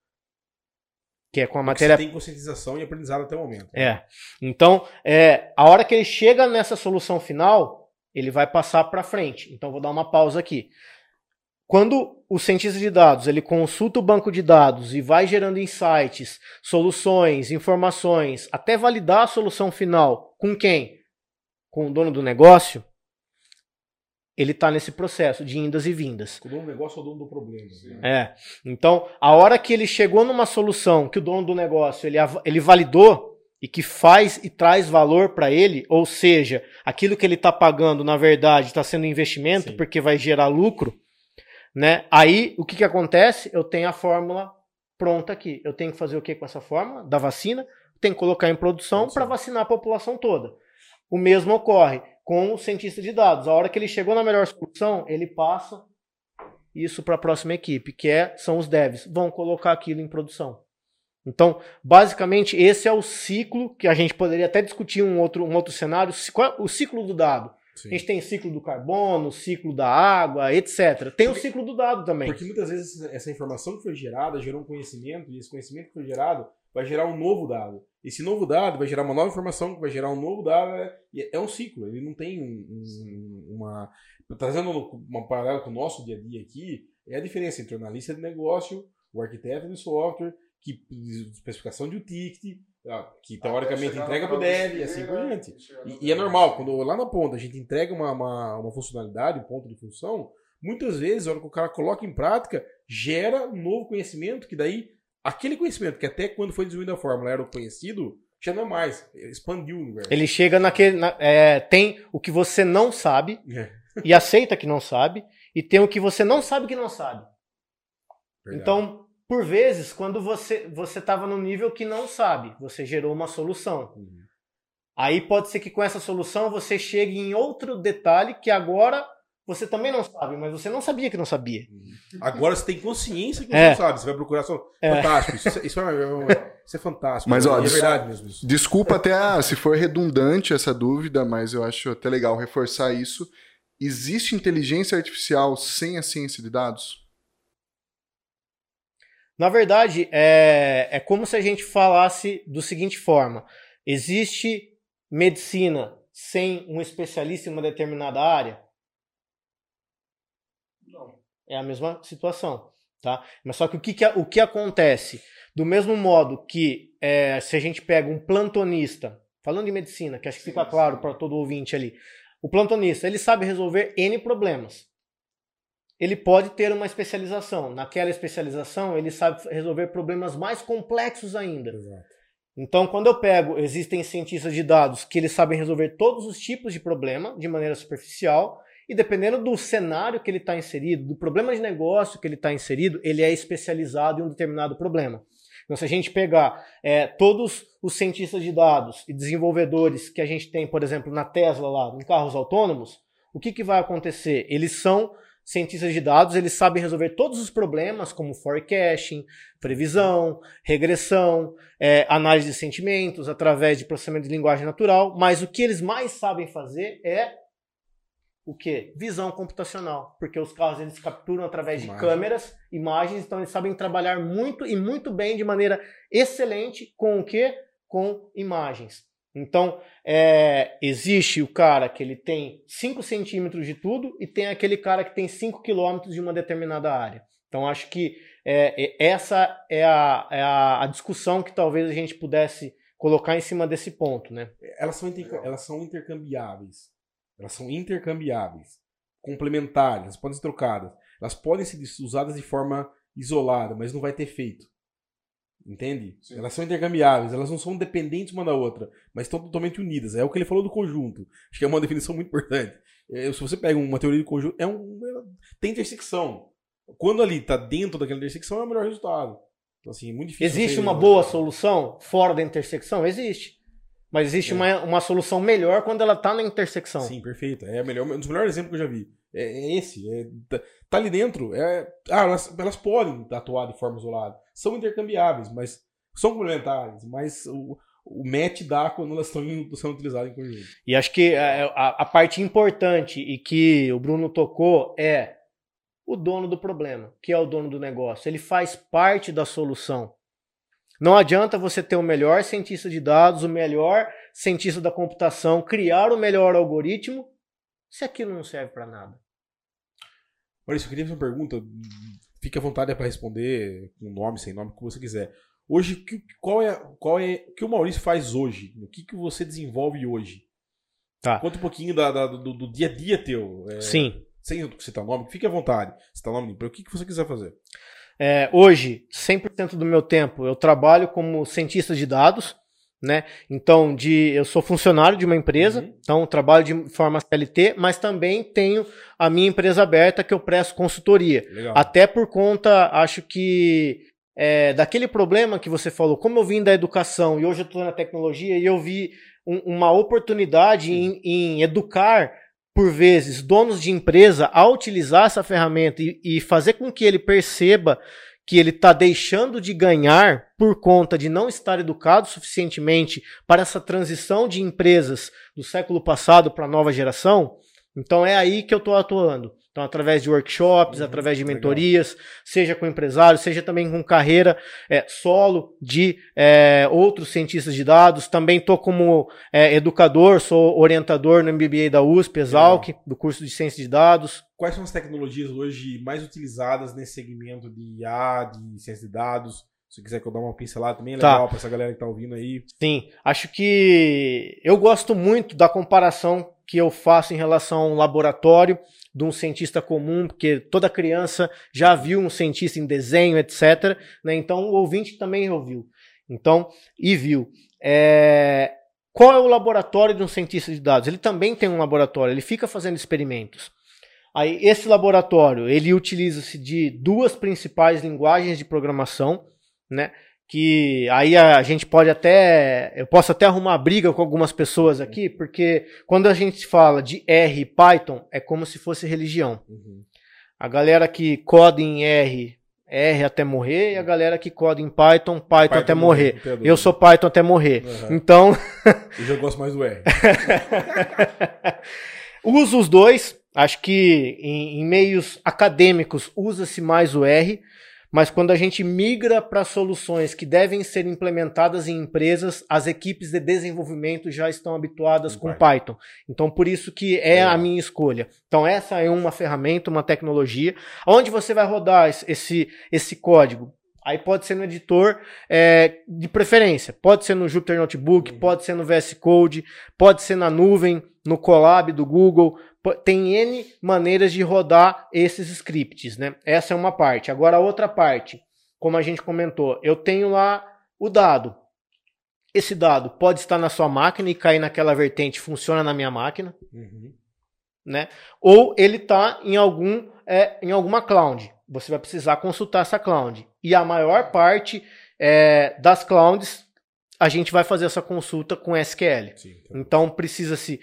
que é com a matéria. Você tem conscientização e aprendizado até o momento. É. Então, é, a hora que ele chega nessa solução final, ele vai passar para frente. Então, vou dar uma pausa aqui. Quando o cientista de dados ele consulta o banco de dados e vai gerando insights, soluções, informações, até validar a solução final com quem? Com o dono do negócio, ele está nesse processo de indas e vindas. O dono do negócio é o dono do problema. Né? É. Então, a hora que ele chegou numa solução que o dono do negócio ele, ele validou e que faz e traz valor para ele, ou seja, aquilo que ele está pagando, na verdade, está sendo investimento Sim. porque vai gerar lucro, né? Aí, o que, que acontece? Eu tenho a fórmula pronta aqui. Eu tenho que fazer o que com essa fórmula da vacina? Tenho que colocar em produção para vacinar a população toda. O mesmo ocorre com o cientista de dados. A hora que ele chegou na melhor solução, ele passa isso para a próxima equipe, que é, são os devs. Vão colocar aquilo em produção. Então, basicamente, esse é o ciclo que a gente poderia até discutir um outro, um outro cenário, o ciclo do dado. Sim. A gente tem ciclo do carbono, ciclo da água, etc. Tem porque, o ciclo do dado também. Porque muitas vezes essa informação que foi gerada gerou um conhecimento, e esse conhecimento que foi gerado vai gerar um novo dado. Esse novo dado vai gerar uma nova informação, que vai gerar um novo dado. Né? É um ciclo, ele não tem um, uma. Trazendo uma paralela com o nosso dia a dia aqui, é a diferença entre o analista de negócio, o arquiteto de software, que especificação de um ticket, que teoricamente entrega para o dev e assim por diante. E, e, é normal, quando lá na ponta a gente entrega uma, uma, uma funcionalidade, um ponto de função, muitas vezes, a hora que o cara coloca em prática, gera um novo conhecimento que daí Aquele conhecimento que até quando foi desenvolvida a fórmula era o conhecido, já não é mais. Expandiu o universo. Ele chega naquele. Na, é, tem o que você não sabe é. e aceita que não sabe, e tem o que você não sabe que não sabe. Verdade. Então, por vezes, quando você você estava no nível que não sabe, você gerou uma solução. Uhum. Aí pode ser que com essa solução você chegue em outro detalhe que agora você também não sabe, mas você não sabia que não sabia. Agora você tem consciência que é. não sabe. Você vai procurar só. É. Fantástico. Isso, isso, é, isso, é, fantástico. Mas, ó, é verdade mesmo. Isso. Desculpa até ah, se for redundante essa dúvida, mas eu acho até legal reforçar isso. Existe inteligência artificial sem a ciência de dados? Na verdade, é, é como se a gente falasse do seguinte forma: existe medicina sem um especialista em uma determinada área? É a mesma situação, tá? Mas só que o que, que, o que acontece? Do mesmo modo que é, se a gente pega um plantonista, falando de medicina, que acho que fica claro para todo ouvinte ali, o plantonista, ele sabe resolver N problemas. ele pode ter uma especialização. Naquela especialização, ele sabe resolver problemas mais complexos ainda. Exato. Então, quando eu pego, existem cientistas de dados que eles sabem resolver todos os tipos de problema de maneira superficial, e dependendo do cenário que ele está inserido, do problema de negócio que ele está inserido, ele é especializado em um determinado problema. Então, se a gente pegar é, todos os cientistas de dados e desenvolvedores que a gente tem, por exemplo, na Tesla lá, em carros autônomos, o que, que vai acontecer? Eles são cientistas de dados, eles sabem resolver todos os problemas, como forecasting, previsão, regressão, é, análise de sentimentos, através de processamento de linguagem natural, mas o que eles mais sabem fazer é o que? Visão computacional, porque os carros eles capturam através de câmeras, imagens, então eles sabem trabalhar muito e muito bem de maneira excelente com o que? Com imagens. Então, é, existe o cara que ele tem 5 centímetros de tudo e tem aquele cara que tem 5 quilômetros de uma determinada área. Então, acho que é, é- essa é, a, é a- discussão que talvez a gente pudesse colocar em cima desse ponto, né? Elas são, elas são intercambiáveis. Elas são intercambiáveis. Complementares, elas podem ser trocadas. Elas podem ser usadas de forma isolada, mas não vai ter efeito. Entende? Sim. Elas são intercambiáveis, elas não são dependentes uma da outra, mas estão totalmente unidas. É o que ele falou do conjunto. Acho que é uma definição muito importante. É, se você pega uma teoria de conjunto, é um, é- tem intersecção. Quando ali está dentro daquela intersecção, é o melhor resultado. Então, assim, é muito difícil. Existe uma boa solução fora da intersecção? Existe. Mas existe É. uma, uma solução melhor quando ela está na intersecção. Sim, perfeito. É melhor, um dos melhores exemplos que eu já vi. É, é esse. é- tá, tá ali dentro. É, ah, elas, elas podem atuar de forma isolada. São intercambiáveis, mas são complementares. Mas o, o match dá quando elas estão sendo utilizadas em conjunto. E acho que a, a- a parte importante e que o Bruno tocou é o dono do problema, que é o dono do negócio. Ele faz parte da solução. Não adianta você ter o melhor cientista de dados, o melhor cientista da computação, criar o melhor algoritmo, se aquilo não serve para nada. Maurício, eu queria fazer uma pergunta. Fique à vontade para responder com nome, sem nome, o que você quiser. Hoje, qual é, qual é o que o Maurício faz hoje? O que, que você desenvolve hoje? Tá. Conta um pouquinho da- da- do, do dia a dia teu. É, Sim. Sem citar nome, fique à vontade. Citar nome, o que, que você quiser fazer. É, hoje, 100% do meu tempo eu trabalho como cientista de dados, né? Então, de, eu sou funcionário de uma empresa, Uhum. então trabalho de forma CLT, mas também tenho a minha empresa aberta que eu presto consultoria. Legal. Até por conta, acho que é, daquele problema que você falou, como eu vim da educação e hoje eu estou na tecnologia e eu vi um- uma oportunidade em, em educar, por vezes, donos de empresa a utilizar essa ferramenta e, e fazer com que ele perceba que ele está deixando de ganhar por conta de não estar educado suficientemente para essa transição de empresas do século passado para a nova geração. Então é aí que eu estou atuando. Então, através de workshops, Uhum, através de legal. mentorias, seja com empresários, seja também com carreira é, solo de é, outros cientistas de dados. Também estou como é, educador, sou orientador no MBA da USP, Exalc, do curso de Ciência de Dados. Quais são as tecnologias hoje mais utilizadas nesse segmento de IA, de ciência de dados? Se quiser que eu dê uma pincelada também, é Tá. legal para essa galera que tá ouvindo aí. Sim, acho que eu gosto muito da comparação que eu faço em relação a um laboratório de um cientista comum, porque toda criança já viu um cientista em desenho, etc. né? Então o ouvinte também ouviu. Então, e viu. É, Qual é o laboratório de um cientista de dados? Ele também tem um laboratório, ele fica fazendo experimentos. Aí, esse laboratório, ele utiliza-se de duas principais linguagens de programação, né? Que aí a gente pode até. Eu posso até arrumar briga com algumas pessoas aqui, porque quando a gente fala de R e Python, é como se fosse religião. Uhum. A galera que coda em R, R até morrer, e a galera que coda em Python, Python, até morrer. Eu sou Python até morrer. Uhum. Então, Eu já gosto mais do R. uso os dois. Acho que em, em meios acadêmicos usa-se mais o R, mas quando a gente migra para soluções que devem ser implementadas em empresas, as equipes de desenvolvimento já estão habituadas Com Python. Então, por isso que é Legal. a minha escolha. Então, essa é uma ferramenta, uma tecnologia. Onde você vai rodar esse- esse, esse código? Aí pode ser no editor é, de preferência. Pode ser no Jupyter Notebook, Uhum. pode ser no VS Code, pode ser na nuvem, no Colab do Google, tem N maneiras de rodar esses scripts, né? Essa é uma parte. Agora, a outra parte, como a gente comentou, eu tenho lá o dado. Esse dado pode estar na sua máquina e cair naquela vertente, funciona na minha máquina, Uhum. né? Ou ele está em algum é, em alguma cloud. Você vai precisar consultar essa cloud. E a maior parte é, das clouds a gente vai fazer essa consulta com SQL. Sim, então. Então precisa-se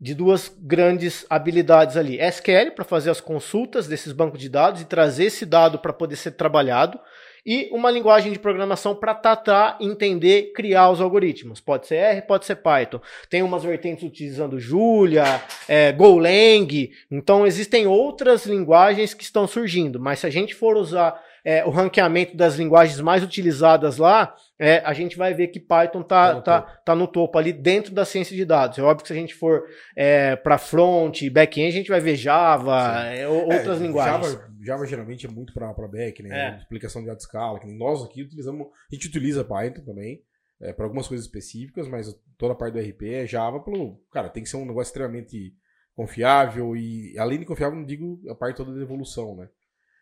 de duas grandes habilidades ali: SQL para fazer as consultas desses bancos de dados e trazer esse dado para poder ser trabalhado, e uma linguagem de programação para tratar, entender, criar os algoritmos. Pode ser R, pode ser Python. Tem umas vertentes utilizando Julia, é, Golang. Então existem outras linguagens que estão surgindo, mas se a gente for usar é, o ranqueamento das linguagens mais utilizadas lá, é, a gente vai ver que Python Tá tá, no tá, topo. tá no topo ali dentro da ciência de dados. É óbvio que se a gente for é, para front, back-end, a gente vai ver Java, é, ou- outras É, linguagens. Java, Java geralmente é muito para back, né? É. Explicação de alta escala. Que nós aqui utilizamos. A gente utiliza Python também. É, para algumas coisas específicas, mas toda a parte do RP é Java pelo. Cara, tem que ser um negócio extremamente confiável e, além de confiável, não digo a parte toda da evolução, né?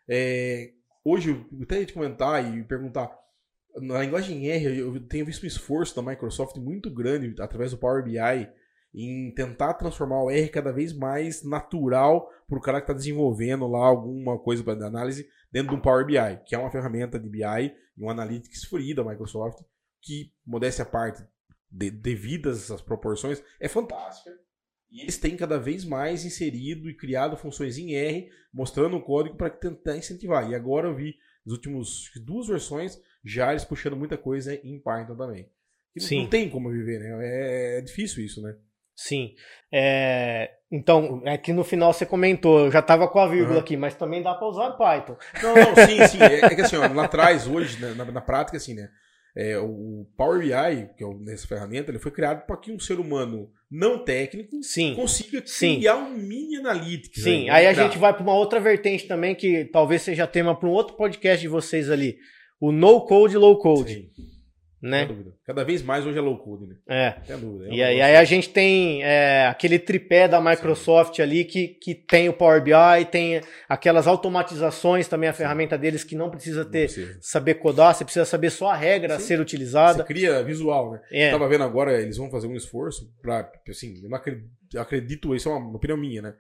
É, hoje, até te comentar e perguntar. Na linguagem R, eu tenho visto um esforço da Microsoft muito grande através do Power BI em tentar transformar o R cada vez mais natural para o cara que está desenvolvendo lá alguma coisa para análise dentro de um Power BI, que é uma ferramenta de BI e um Analytics free da Microsoft, que, modéstia à parte, de, devidas às proporções, é fantástica. E eles têm cada vez mais inserido e criado funções em R, mostrando o código para tentar incentivar. E agora eu vi nas últimas duas versões já eles puxando muita coisa em Python também. E não- Sim. Não tem como viver, né? É, é difícil isso, né? Sim. É, então, é que no final você comentou, eu já estava com a vírgula Uhum. aqui, mas também dá para usar Python. Não, não, sim, sim. É, é que assim, ó, lá atrás, hoje, na, na prática, assim, né? É, o Power BI, que é nessa ferramenta, ele foi criado para que um ser humano não técnico Sim. consiga Sim. criar um mini analytics. Sim, né? aí a gente vai para uma outra vertente também, que talvez seja tema para um outro podcast de vocês ali. O no code, low code, Sim, né? Cada vez mais hoje é low code, né? É. Sem dúvida. É E aí, aí a gente tem é, aquele tripé da Microsoft ali que, que tem o Power BI, tem aquelas automatizações também, a ferramenta deles que não precisa Não ter, precisa. saber codar, você precisa saber só a regra a Sim. ser Você utilizada. cria visual, né? É. Tava vendo agora, eles vão fazer um esforço pra, assim, eu não acredito, eu acredito, isso é uma opinião minha, né?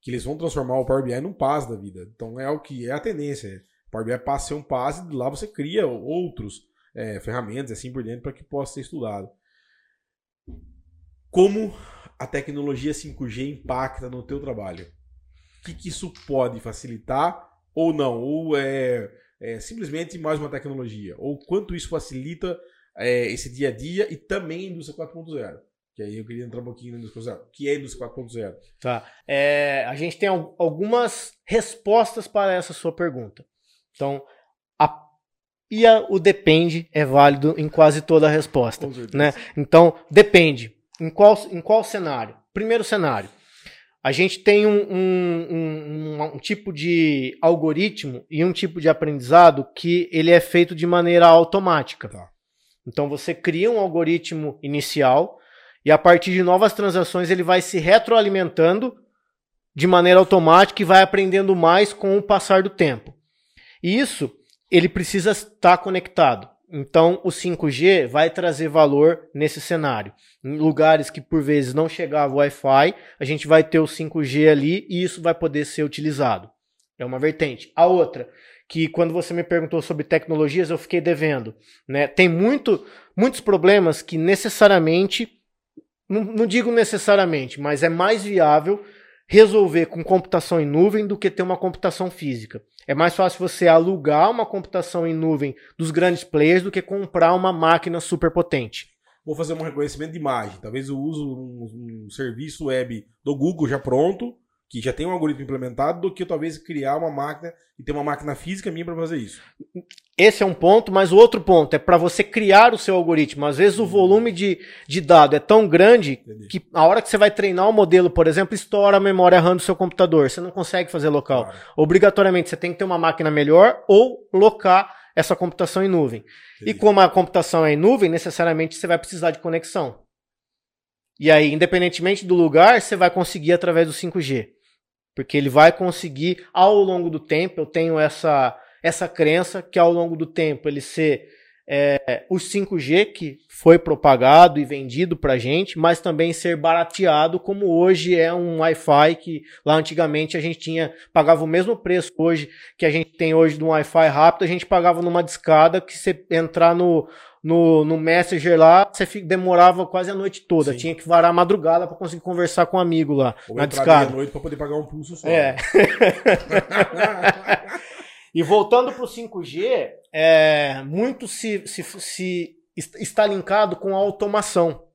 Que eles vão transformar o Power BI num PAS da vida. Então é o que é a tendência. O Power BI passa a ser um PAS e lá você cria outros é, ferramentas assim por diante para que possa ser estudado. Como a tecnologia 5G impacta no teu trabalho? O que, que isso pode facilitar ou não? Ou é, é simplesmente mais uma tecnologia? Ou quanto isso facilita é, esse dia a dia e também a indústria 4.0? Que aí eu queria entrar um pouquinho na indústria 4.0. O que é a indústria 4.0? Tá. É, a gente tem al- algumas respostas para essa sua pergunta. Então, e a- o depende é válido em quase toda a resposta. Né? Então, depende. Em qual, em qual cenário? Primeiro cenário. A gente tem um, um- um- um- um tipo de algoritmo e um tipo de aprendizado que ele é feito de maneira automática. Tá. Então você cria um algoritmo inicial e a partir de novas transações ele vai se retroalimentando de maneira automática e vai aprendendo mais com o passar do tempo. E isso ele precisa estar conectado. Então, o 5G vai trazer valor nesse cenário. Em lugares que por vezes não chegava Wi-Fi, a gente vai ter o 5G ali e isso vai poder ser utilizado. É uma vertente. A outra, que quando você me perguntou sobre tecnologias, eu fiquei devendo. Né? Tem muito, muitos problemas que necessariamente, não, não digo necessariamente, mas é mais viável resolver com computação em nuvem do que ter uma computação física. É mais fácil você alugar uma computação em nuvem dos grandes players do que comprar uma máquina super potente. Vou fazer um reconhecimento de imagem. Talvez eu use um, um serviço web do Google já pronto, que já tem um algoritmo implementado, do que talvez criar uma máquina e ter uma máquina física minha para fazer isso. Esse é um ponto, mas o outro ponto é para você criar o seu algoritmo. Às vezes o volume de, de dado é tão grande Entendi. que a hora que você vai treinar o modelo, por exemplo, estoura a memória RAM do seu computador. Você não consegue fazer local. Claro. Obrigatoriamente você tem que ter uma máquina melhor ou locar essa computação em nuvem. E Entendi. como a computação é em nuvem, necessariamente você vai precisar de conexão. E aí, independentemente do lugar, você vai conseguir através do 5G. Porque ele vai conseguir, ao longo do tempo, eu tenho essa, essa crença que ao longo do tempo ele ser é, o 5G que foi propagado e vendido para gente, mas também ser barateado como hoje é um Wi-Fi que lá antigamente a gente tinha pagava o mesmo preço hoje que a gente tem hoje de um Wi-Fi rápido, a gente pagava numa discada que você entrar no no, no Messenger lá, você demorava quase a noite toda. Sim. Tinha que varar a madrugada para conseguir conversar com um amigo lá. Ou na discada. noite para poder pagar um pulso só. É. e voltando para o 5G, é, muito se, se, se está linkado com a automação.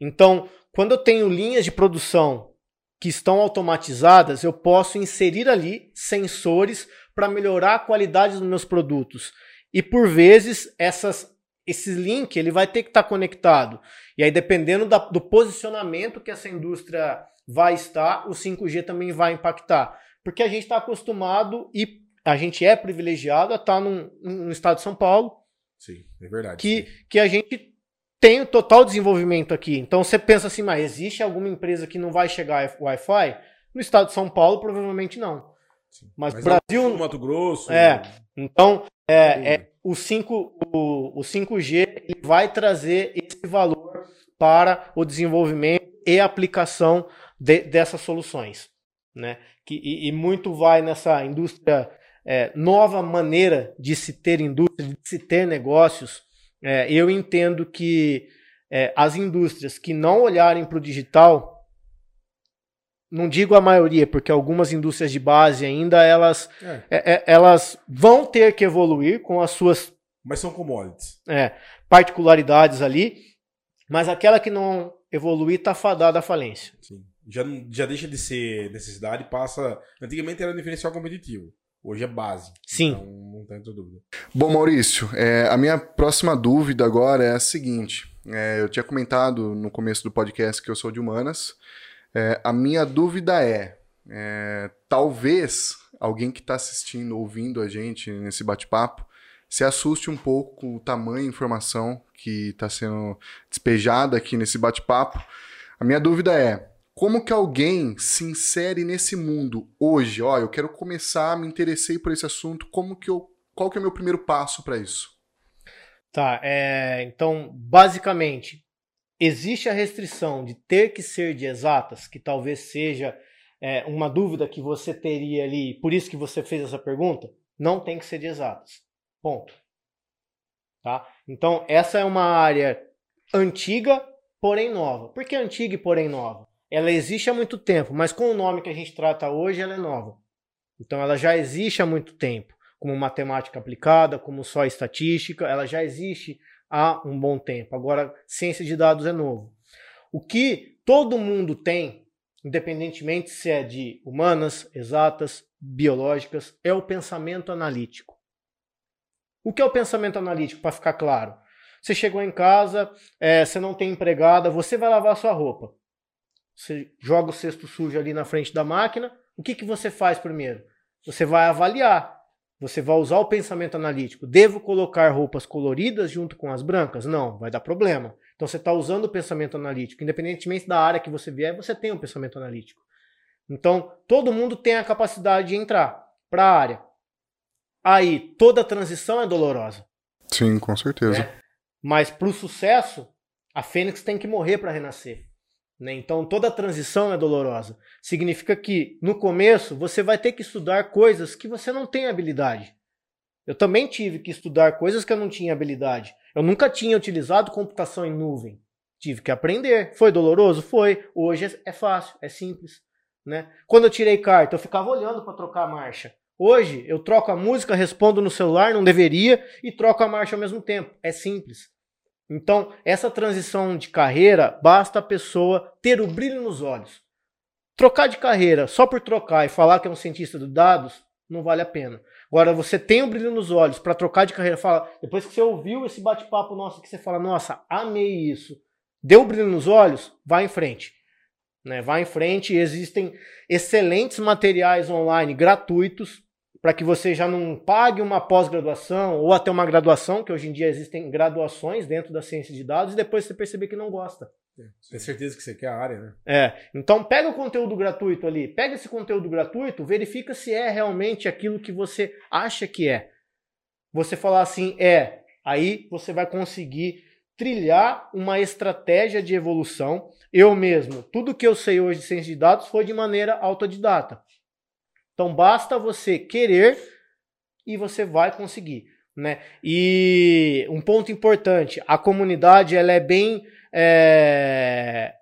Então, quando eu tenho linhas de produção que estão automatizadas, eu posso inserir ali sensores para melhorar a qualidade dos meus produtos. E por vezes essas, esse link ele vai ter que estar tá conectado. E aí, dependendo da, do posicionamento que essa indústria vai estar, o 5G também vai impactar. Porque a gente está acostumado e a gente é privilegiado a estar num, no estado de São Paulo. Sim, é verdade. Que, que a gente tem o total desenvolvimento aqui. Então você pensa assim, mas existe alguma empresa que não vai chegar Wi-Fi? No estado de São Paulo, provavelmente não. Sim. Mas, mas Brasil. No Mato Grosso. É. Então, é, é, o, 5, o, o 5G ele vai trazer esse valor para o desenvolvimento e aplicação de, dessas soluções. Né? Que, e, e, muito vai nessa indústria, é, nova maneira de se ter indústria, de se ter negócios. É, eu entendo que é, as indústrias que não olharem para o digital não digo a maioria, porque algumas indústrias de base ainda elas, é. É, é. elas vão ter que evoluir com as suas. Mas são commodities. Particularidades ali, mas aquela que não evoluir está fadada à falência. Sim. Já, já deixa de ser necessidade e passa. Antigamente era um diferencial competitivo. Hoje é base. Sim. Então não tem dúvida. Bom, Maurício, é, a minha próxima dúvida agora é a seguinte. É, eu tinha comentado no começo do podcast que eu sou de humanas. É, a minha dúvida é, é talvez alguém que está assistindo, ouvindo a gente nesse bate-papo, se assuste um pouco com o tamanho de informação que está sendo despejada aqui nesse bate-papo. A minha dúvida é, como que alguém se insere nesse mundo hoje? Ó, eu quero começar, me interessei por esse assunto, como que eu, qual que é o meu primeiro passo para isso? Tá, é, então, basicamente, existe a restrição de ter que ser de exatas, que talvez seja é, uma dúvida que você teria ali, por isso que você fez essa pergunta, não tem que ser de exatas. Ponto. Tá? Então, essa é uma área antiga, porém nova. Por que antiga e porém nova? Ela existe há muito tempo, mas com o nome que a gente trata hoje, ela é nova. Então, ela já existe há muito tempo, como matemática aplicada, como só estatística, ela já existe há um bom tempo. Agora, ciência de dados é novo. O que todo mundo tem, independentemente se é de humanas, exatas, biológicas, é o pensamento analítico. O que é o pensamento analítico, para ficar claro? Você chegou em casa, é, você não tem empregada, você vai lavar sua roupa. Você joga o cesto sujo ali na frente da máquina. O que, que você faz primeiro? Você vai avaliar você vai usar o pensamento analítico. Devo colocar roupas coloridas junto com as brancas? Não, vai dar problema. Então você está usando o pensamento analítico. Independentemente da área que você vier, você tem um pensamento analítico. Então, todo mundo tem a capacidade de entrar para a área. Aí, toda transição é dolorosa. Sim, com certeza. Né? Mas para o sucesso, a fênix tem que morrer para renascer. Né? Então toda transição é dolorosa. Significa que no começo você vai ter que estudar coisas que você não tem habilidade. Eu também tive que estudar coisas que eu não tinha habilidade. Eu nunca tinha utilizado computação em nuvem. Tive que aprender. Foi doloroso? Foi. Hoje é fácil, é simples. Né? Quando eu tirei carta, eu ficava olhando para trocar a marcha. Hoje eu troco a música, respondo no celular, não deveria, e troco a marcha ao mesmo tempo. É simples. Então, essa transição de carreira, basta a pessoa ter o brilho nos olhos. Trocar de carreira só por trocar e falar que é um cientista de dados, não vale a pena. Agora, você tem o brilho nos olhos para trocar de carreira, fala, depois que você ouviu esse bate-papo nosso, que você fala, nossa, amei isso, deu brilho nos olhos, vai em frente. Né? Vai em frente, existem excelentes materiais online gratuitos para que você já não pague uma pós-graduação ou até uma graduação, que hoje em dia existem graduações dentro da ciência de dados, e depois você perceber que não gosta. Tem certeza que você quer a área, né? É. Então pega o conteúdo gratuito ali, pega esse conteúdo gratuito, verifica se é realmente aquilo que você acha que é. Você falar assim, é, aí você vai conseguir trilhar uma estratégia de evolução. Eu mesmo, tudo que eu sei hoje de ciência de dados foi de maneira autodidata. Então basta você querer e você vai conseguir. Né? E um ponto importante, a comunidade ela é bem é,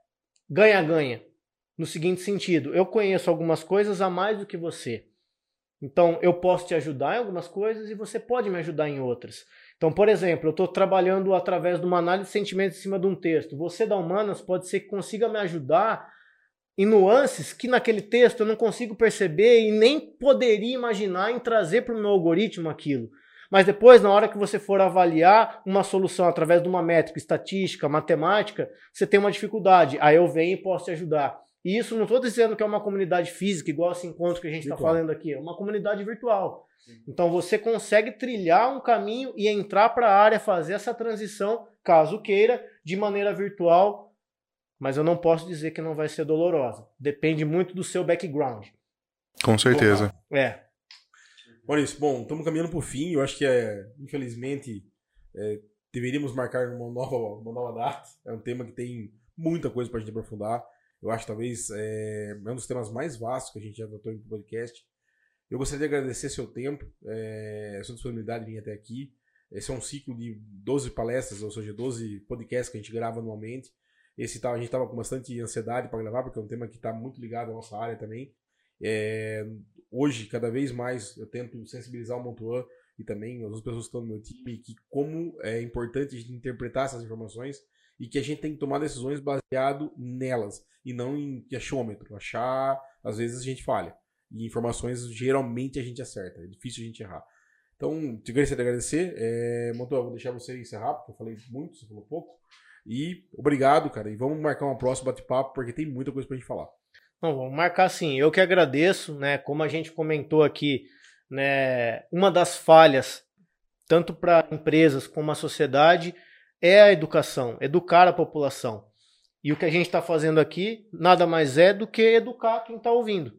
ganha-ganha. É, no seguinte sentido, eu conheço algumas coisas a mais do que você. Então eu posso te ajudar em algumas coisas e você pode me ajudar em outras. Então, por exemplo, eu estou trabalhando através de uma análise de sentimentos em cima de um texto. Você da Humanas pode ser que consiga me ajudar em nuances que naquele texto eu não consigo perceber e nem poderia imaginar em trazer para o meu algoritmo aquilo. Mas depois, na hora que você for avaliar uma solução através de uma métrica estatística, matemática, você tem uma dificuldade. Aí eu venho e posso te ajudar. E isso não estou dizendo que é uma comunidade física, igual esse encontro que a gente está falando aqui. É uma comunidade virtual. Então você consegue trilhar um caminho e entrar para a área, fazer essa transição, caso queira, de maneira virtual. Mas eu não posso dizer que não vai ser dolorosa. Depende muito do seu background. Com certeza. É. Maurício, bom, estamos caminhando para o fim. Eu acho que, é, infelizmente, é, deveríamos marcar uma nova, uma nova data. É um tema que tem muita coisa para a gente aprofundar. Eu acho talvez é, é um dos temas mais vastos que a gente já tratou em podcast. Eu gostaria de agradecer seu tempo, é, sua disponibilidade de vir até aqui. Esse é um ciclo de 12 palestras, ou seja, 12 podcasts que a gente grava anualmente. Esse tal, a gente estava com bastante ansiedade para gravar, porque é um tema que está muito ligado à nossa área também. É, hoje, cada vez mais, eu tento sensibilizar o Montuan e também as outras pessoas que estão no meu time que como é importante a gente interpretar essas informações e que a gente tem que tomar decisões baseado nelas e não em achômetro. Achar, às vezes a gente falha. E informações geralmente a gente acerta. É difícil a gente errar. Então, te agradecer. É, vou deixar você encerrar, porque eu falei muito, você falou pouco. E obrigado, cara. E vamos marcar uma próxima bate-papo, porque tem muita coisa pra gente falar. Não, vamos marcar sim. Eu que agradeço, né? Como a gente comentou aqui, né? Uma das falhas, tanto para empresas como a sociedade, é a educação, educar a população. E o que a gente está fazendo aqui nada mais é do que educar quem está ouvindo.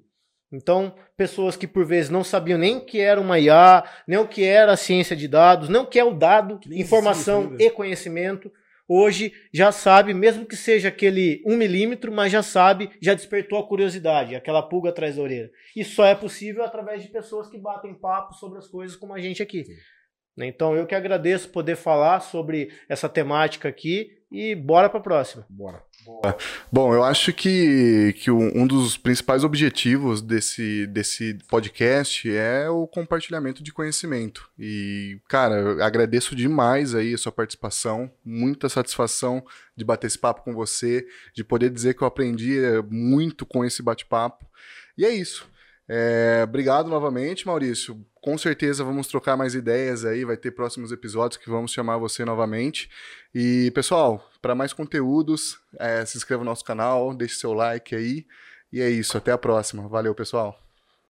Então, pessoas que por vezes não sabiam nem o que era uma IA, nem o que era a ciência de dados, nem o que é o dado, informação e conhecimento, hoje já sabe, mesmo que seja aquele um milímetro, mas já sabe, já despertou a curiosidade, aquela pulga atrás da orelha. E só é possível através de pessoas que batem papo sobre as coisas como a gente aqui. Sim. Então eu que agradeço poder falar sobre essa temática aqui e bora para a próxima. Bora. Bom, eu acho que, que um dos principais objetivos desse, desse podcast é o compartilhamento de conhecimento. E, cara, eu agradeço demais aí a sua participação, muita satisfação de bater esse papo com você, de poder dizer que eu aprendi eh, muito com esse bate-papo. E é isso. É, obrigado novamente, Maurício. Com certeza vamos trocar mais ideias aí, vai ter próximos episódios que vamos chamar você novamente. E, pessoal, para mais conteúdos, é, se inscreva no nosso canal, deixe seu like aí. E é isso, até a próxima. Valeu, pessoal.